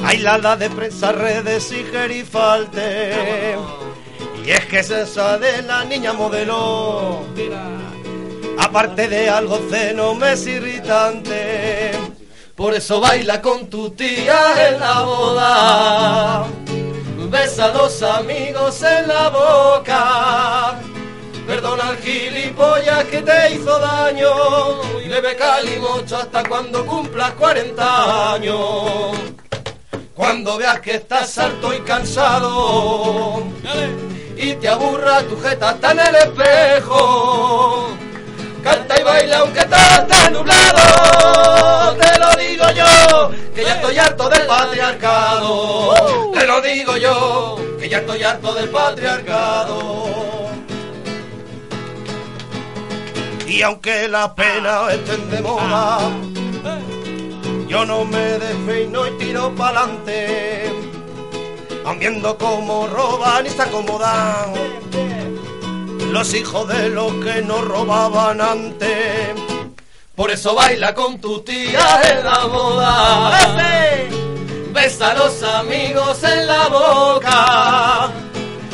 Aisladas de presa, redes y gerifalte. Y es que es esa de la niña modelo. Aparte de algo ceno, me es irritante. Por eso baila con tu tía en la boda. Besa a los amigos en la boca. Perdona al gilipollas que te hizo daño. Y bebe calimocho hasta cuando cumplas 40 años. Cuando veas que estás harto y cansado. Y te aburra tu jeta está en el espejo. Canta y baila aunque todo esté nublado. Te lo digo yo, que ya estoy harto del patriarcado. Te lo digo yo, que ya estoy harto del patriarcado. Y aunque la pena estén de moda, yo no me despeino y tiro pa'lante. Van viendo cómo roban y se acomodan los hijos de los que no robaban antes. Por eso baila con tu tía en la boda. Besa a los amigos en la boca.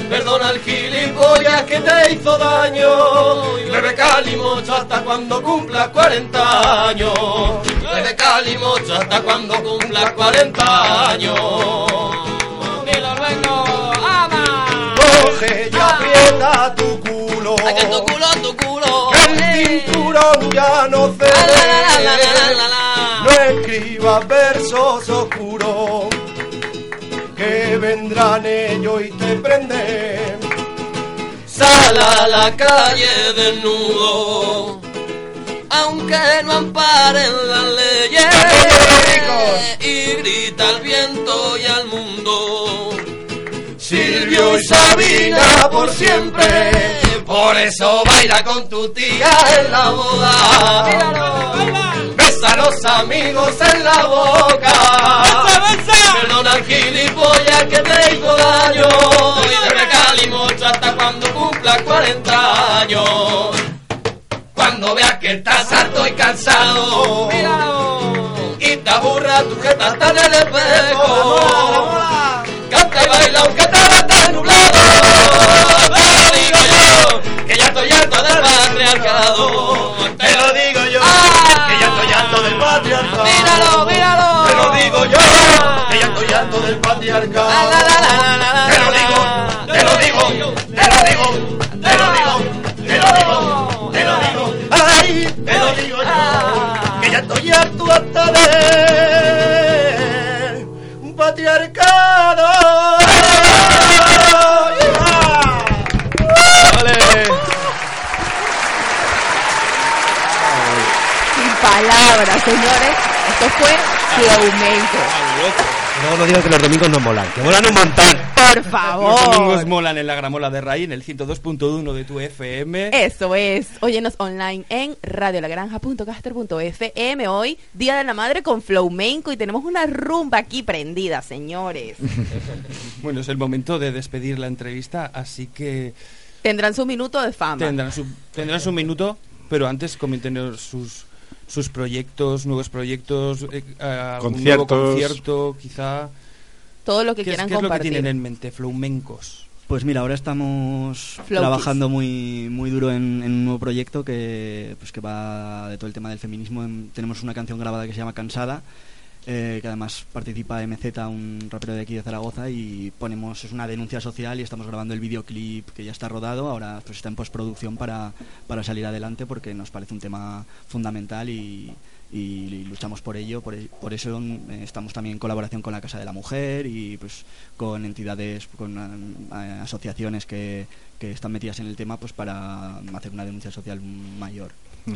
Perdona al gilipollas que te hizo daño. Y bebe calimocho hasta cuando cumplas 40 años. Bebe calimocho hasta cuando cumplas 40 años. Coge y aprieta tu culo. Que tu culo, tu culo. Que el cinturón ya no se ve. No escribas versos oscuros. Que vendrán ellos y te prenden. Sal a la calle desnudo, aunque no amparen las leyes, y grita al viento y al mundo. Silvio y Sabina por siempre, por eso baila con tu tía en la boda. Besa a los amigos en la boca. Perdona al gilipollas que te hizo daño. Y bebe calimocho hasta cuando cumpla 40 años. Cuando veas que estás harto y cansado. Y te aburra tu jeta está en el espejo. Canta y baila aunque todo Te lo digo yo, que ya estoy harto del patriarcado. Míralo, míralo. Te lo digo yo, que ya estoy harto del patriarcado. Te lo digo, te lo digo, te lo digo, te lo digo, te lo digo, te lo digo. Ay, te lo digo yo, que ya estoy harto hasta del patriarcado. Sin palabras, señores. Esto fue flamenco. Luego no digan que los domingos no molan, que molan un montón. Por Los favor. domingos molan en la gramola de Ray, en el 102.1 de tu FM. Eso es. Óyenos online en radiolagranja.caster.fm. Hoy, Día de la Madre con Flamenco. Y tenemos una rumba aquí prendida, señores. Bueno, es el momento de despedir la entrevista, así que Tendrán su minuto de fama. tendrán su, tendrán su minuto, pero antes coméntenos sus, sus proyectos, nuevos proyectos, eh, algún nuevo Conciertos. concierto, quizá. Todo lo que ¿Qué es- quieran ¿Qué es lo que tienen en mente, flamencos? Pues mira, ahora estamos Flow trabajando muy muy duro en, en un nuevo proyecto que pues que va de todo el tema del feminismo. En- tenemos una canción grabada que se llama Cansada, eh, que además participa MZ, un rapero de aquí de Zaragoza, y ponemos es una denuncia social y estamos grabando el videoclip que ya está rodado. Ahora pues está en postproducción para para salir adelante porque nos parece un tema fundamental y luchamos por ello, por, eso eh, estamos también en colaboración con la Casa de la Mujer y pues con entidades, con asociaciones que, que están metidas en el tema pues para hacer una denuncia social mayor.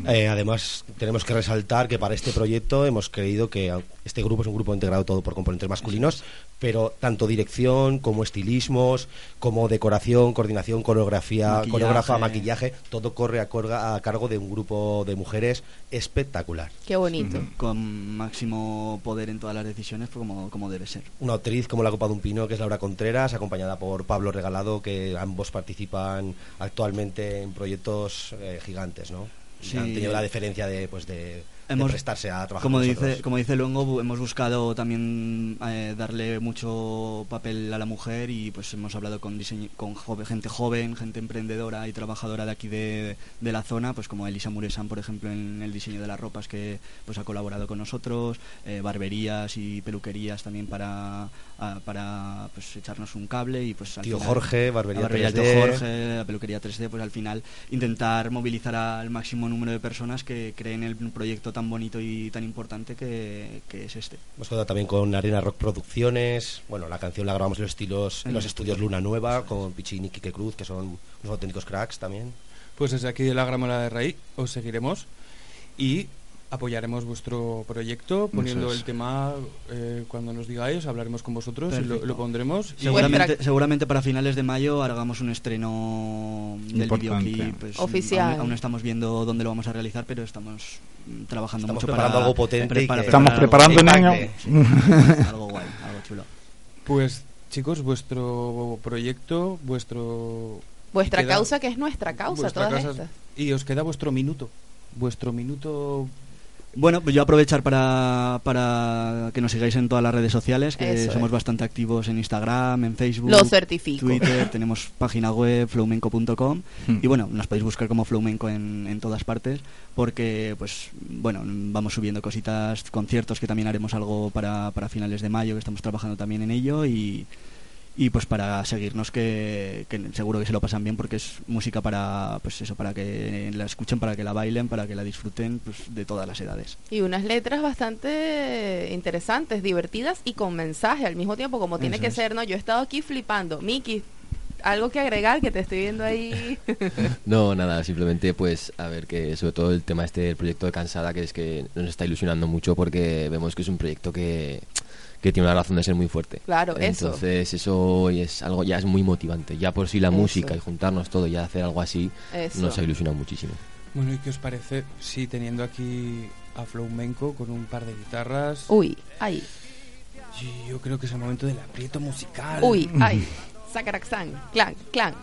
Eh, además, tenemos que resaltar que para este proyecto hemos creído que este grupo es un grupo integrado todo por componentes masculinos, pero tanto dirección como estilismos, como decoración, coordinación, coreografía, Maquillaje. coreógrafa, maquillaje, todo corre a, corga- a cargo de un grupo de mujeres espectacular. Qué bonito. Con máximo poder en todas las decisiones pues, como, como debe ser. Una actriz como la Copa de un Pino, que es Laura Contreras, acompañada por Pablo Regalado, que ambos participan actualmente en proyectos eh, gigantes, ¿no? Sí. Han tenido la deferencia de, pues, de, de Hemos- prestarse a trabajar como dice como dice Luengo hemos buscado también eh, darle mucho papel a la mujer y pues hemos hablado con diseño- con gente joven gente emprendedora y trabajadora de aquí de, de la zona pues como Elisa Muresan por ejemplo en el diseño de las ropas que pues ha colaborado con nosotros eh, barberías y peluquerías también para a- para pues echarnos un cable y pues al Tío final- Jorge, barbería la barbería 3D. Tío Jorge la peluquería 3D pues al final intentar movilizar al máximo número de personas que creen el proyecto tan bonito y tan importante que, que es este. Hemos contado también con Arena Rock Producciones. Bueno, la canción la grabamos en los estilos, en los estudios Luna Nueva, con Pichi y Quique Cruz, que son unos auténticos cracks también. Pues desde aquí de la Gramola de Raíz os seguiremos y apoyaremos vuestro proyecto poniendo es. el tema eh, cuando nos digáis, hablaremos con vosotros y lo, pondremos. y- Seguramente, para finales de mayo hagamos un estreno del videoclip. pues, Oficial. Aún, aún no estamos viendo dónde lo vamos a realizar, pero estamos mm, trabajando Estamos mucho preparando para algo potente pre- para Estamos preparar algo- preparando, Sí, niño. sí, algo guay, algo chulo. Pues chicos, vuestro proyecto, vuestro... Vuestra queda- causa, que es nuestra causa, todas causa- estas. Y os queda vuestro minuto. Vuestro minuto... Bueno, pues yo aprovechar para, para que nos sigáis en todas las redes sociales, que Eso somos es. bastante activos en Instagram, en Facebook, Lo certifico. Twitter, tenemos página web flowmenco.com Hmm. y bueno, nos podéis buscar como Flowmenco en, en todas partes porque pues bueno, vamos subiendo cositas, conciertos que también haremos algo para, para finales de mayo, que estamos trabajando también en ello y, y pues para seguirnos que, que seguro que se lo pasan bien porque es música para pues eso para que la escuchen para que la bailen para que la disfruten pues de todas las edades Y unas letras bastante interesantes, divertidas y con mensaje al mismo tiempo, como tiene Eso que es. ser, ¿no? Yo he estado aquí flipando. Miki, algo que agregar que te estoy viendo ahí. No, nada, simplemente pues a ver que sobre todo el tema este del proyecto de Cansada que es que nos está ilusionando mucho porque vemos que es un proyecto que, que tiene una razón de ser muy fuerte. Claro, eso. Entonces eso es algo ya es muy motivante. Ya por sí la Eso. música y juntarnos todo y hacer algo así Eso. nos ha ilusionado muchísimo. Bueno, ¿y qué os parece si teniendo aquí a Flowmenco con un par de guitarras... Uy, ay, y Yo creo que es el momento del aprieto musical. uy, ay. Sacaraxán, clan, clan.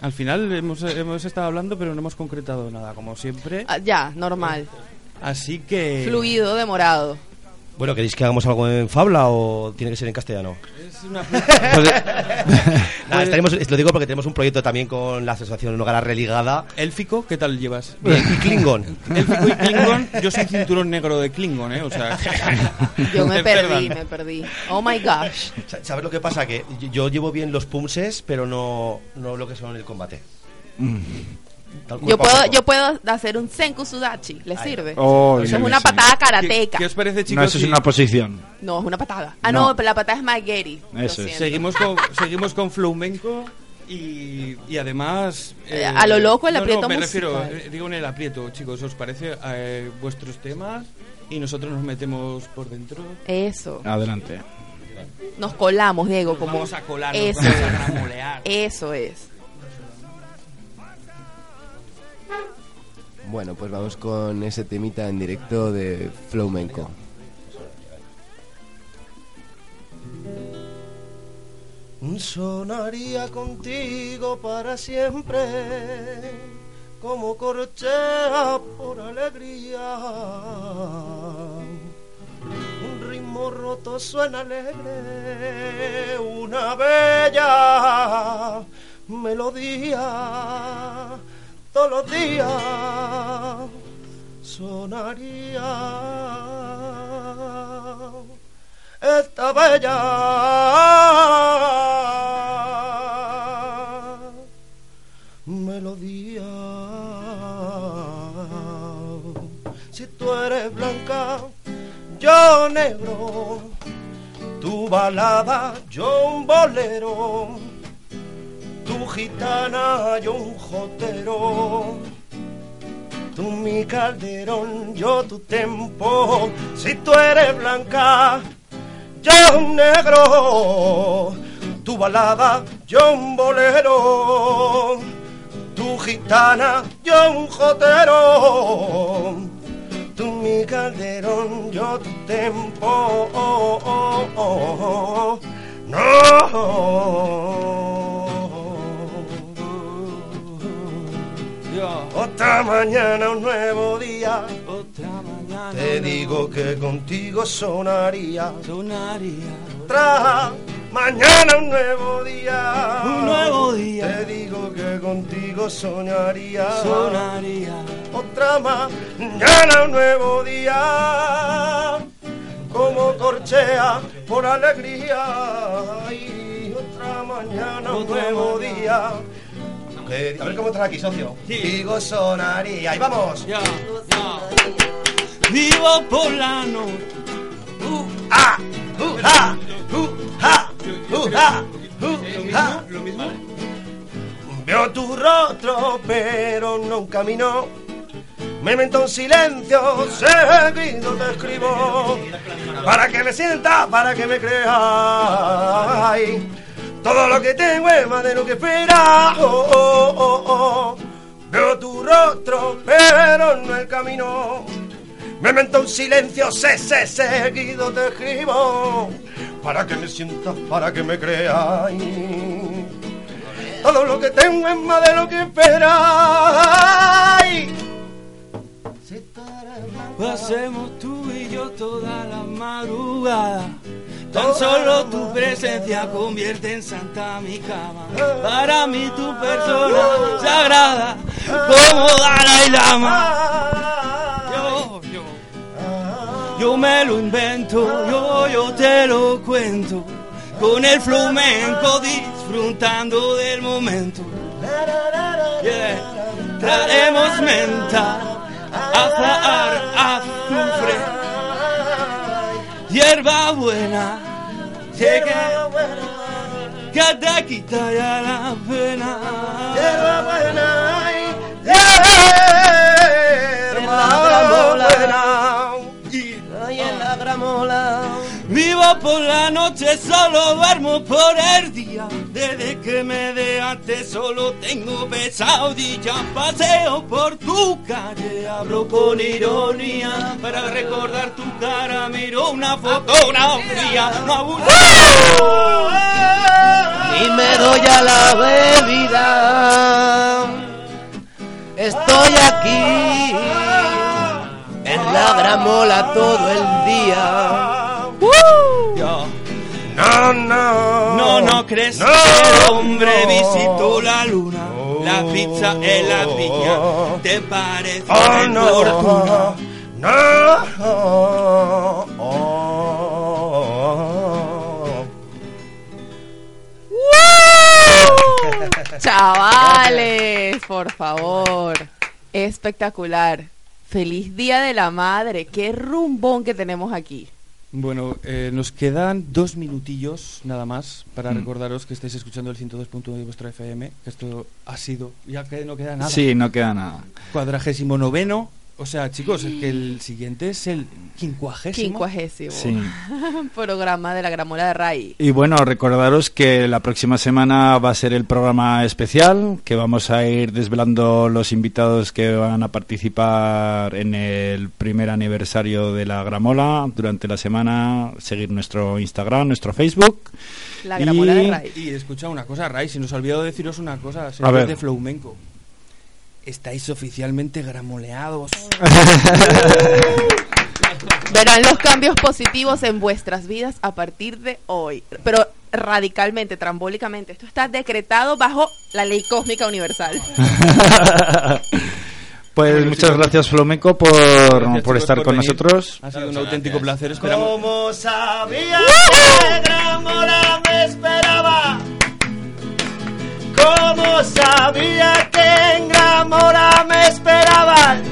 Al final hemos, hemos estado hablando, pero no hemos concretado nada, como siempre. Ah, ya, normal. Así que... Fluido, demorado. Bueno, ¿queréis que hagamos algo en Fabla o tiene que ser en castellano? Es una... Nada, estaremos, lo digo porque tenemos un proyecto también con la Asociación Hogar Religada. Élfico, ¿qué tal llevas? Bien, y Klingon. Élfico y Klingon, yo soy cinturón negro de Klingon, ¿eh? O sea... Yo me perdí, perdan. me perdí. Oh my gosh. Sa- ¿Sabes lo que pasa? Que yo- llevo bien los pumses, pero no, no lo que son el combate. Cual Yo puedo, yo puedo hacer un Senku Sudachi, ¿le sirve? Oh, Eso es una sí. patada ¿Qué, karateca. qué os parece, No, chicos? eso es una posición. No, es una patada. Ah, No. no, pero la patada es Magueri. Eso es. seguimos con, seguimos con Flowmenco y, y además... Eh, a lo loco el no, aprieto no, me musical. refiero, eh, digo en el aprieto, chicos, ¿os parece eh, vuestros temas? Y nosotros nos metemos por dentro. Eso. Adelante. Nos colamos, Diego, como. vamos a colar, nos Eso vamos a. Eso es. Bueno, pues vamos con ese temita en directo de Flowmenco. Sonaría contigo para siempre, como corchea por alegría. Un ritmo todo suena alegre, una bella melodía, todos los días sonaría esta bella melodía. Si tú eres blanca, yo negro, tu balada, yo un bolero, tu gitana, yo un jotero. Tú mi calderón, yo tu tempo, si tú eres blanca, yo un negro, tu balada, yo un bolero, tu gitana, yo un jotero, tú mi calderón, yo tu tempo, oh, oh, oh, oh, no. Otra mañana, un nuevo día. Te digo que contigo sonaría. Sonaría. Otra mañana, un nuevo día. Un nuevo día. Te digo que contigo soñaría. Sonaría. Otra mañana, un nuevo día. Como corchea por alegría. Y otra mañana, un nuevo día. A ver cómo estás aquí, socio. Digo sonaría. Y vamos. Ya, ya. Vivo por la noche. Uh, ah, uh, ah, uh, ah, uh, ah, uh, ah. Veo tu rostro, pero no un camino. Me meto en silencio, seguido te escribo. Para que me sienta, para que me creas. Todo lo que tengo es más de lo que esperas. Oh, oh, oh, oh. Veo tu rostro, pero no el camino. Me meto en silencio, sé, seguido te escribo. Para que me sientas, para que me creas. Todo lo que tengo es más de lo que esperas. Pasemos tú y yo toda la madrugada. Tan solo tu presencia convierte en santa mi cama. Para mí tu persona sagrada, como Dalai Lama. Yo, yo, yo me lo invento, yo, yo te lo cuento. Con el flamenco disfrutando del momento. Yeah. Traemos menta, azahar, azufre, hierba buena, que, que te quita ya la pena. Hierba buena, hierba buena. Ay, en la gramola. Vivo por la noche, solo duermo por el día. Desde que me dejaste solo tengo pesadillas. Paseo por tu calle, hablo con ironía. Para recordar tu cara, miro una fotografía. No abuso. y me doy a la bebida. Estoy aquí en la gramola todo el día. Yo. No, no. No, no crees No, que el hombre no. visitó la luna. La pizza en la viña. ¿Te parece Oh, no. oportuna? No. Oh. Chavales, por favor. Espectacular. Feliz Día de la Madre. Qué rumbón que tenemos aquí. Bueno, eh, nos quedan dos minutillos nada más para Mm. recordaros que estáis escuchando el 102.1 de vuestro FM, que esto ha sido, ya que no queda nada. Sí, no queda nada. Cuadragésimo noveno, o sea, chicos, es que el siguiente es el quincuagésimo. Quincuagésimo. Sí. Programa de la Gramola de Ray. Y bueno, recordaros que la próxima semana va a ser el programa especial, que vamos a ir desvelando los invitados que van a participar en el primer aniversario de la Gramola durante la semana. Seguir nuestro Instagram, nuestro Facebook. La Gramola de Ray. Y escucha una cosa, Ray, si nos ha olvidado deciros una cosa, A ver. de Flamenco. Estáis oficialmente gramoleados. Verán los cambios positivos en vuestras vidas a partir de hoy. Pero radicalmente, trambólicamente. Esto está decretado bajo la ley cósmica universal. Pues muchas gracias Flamenco por, Gracias, por estar por con venir. nosotros. Ha sido un auténtico placer. Esperamos. Como sabía que me esperaba. Como sabía que en gran mora me esperaban.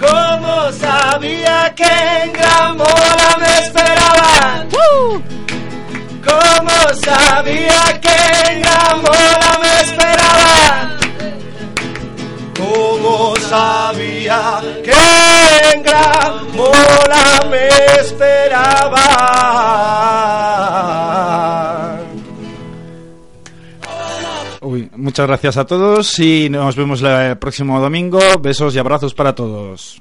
Como sabía que en gran mora me esperaban. Como sabía que en gran mora me esperaban. Como sabía que en gran mola me esperaban. Muchas gracias a todos y nos vemos el próximo domingo. Besos y abrazos para todos.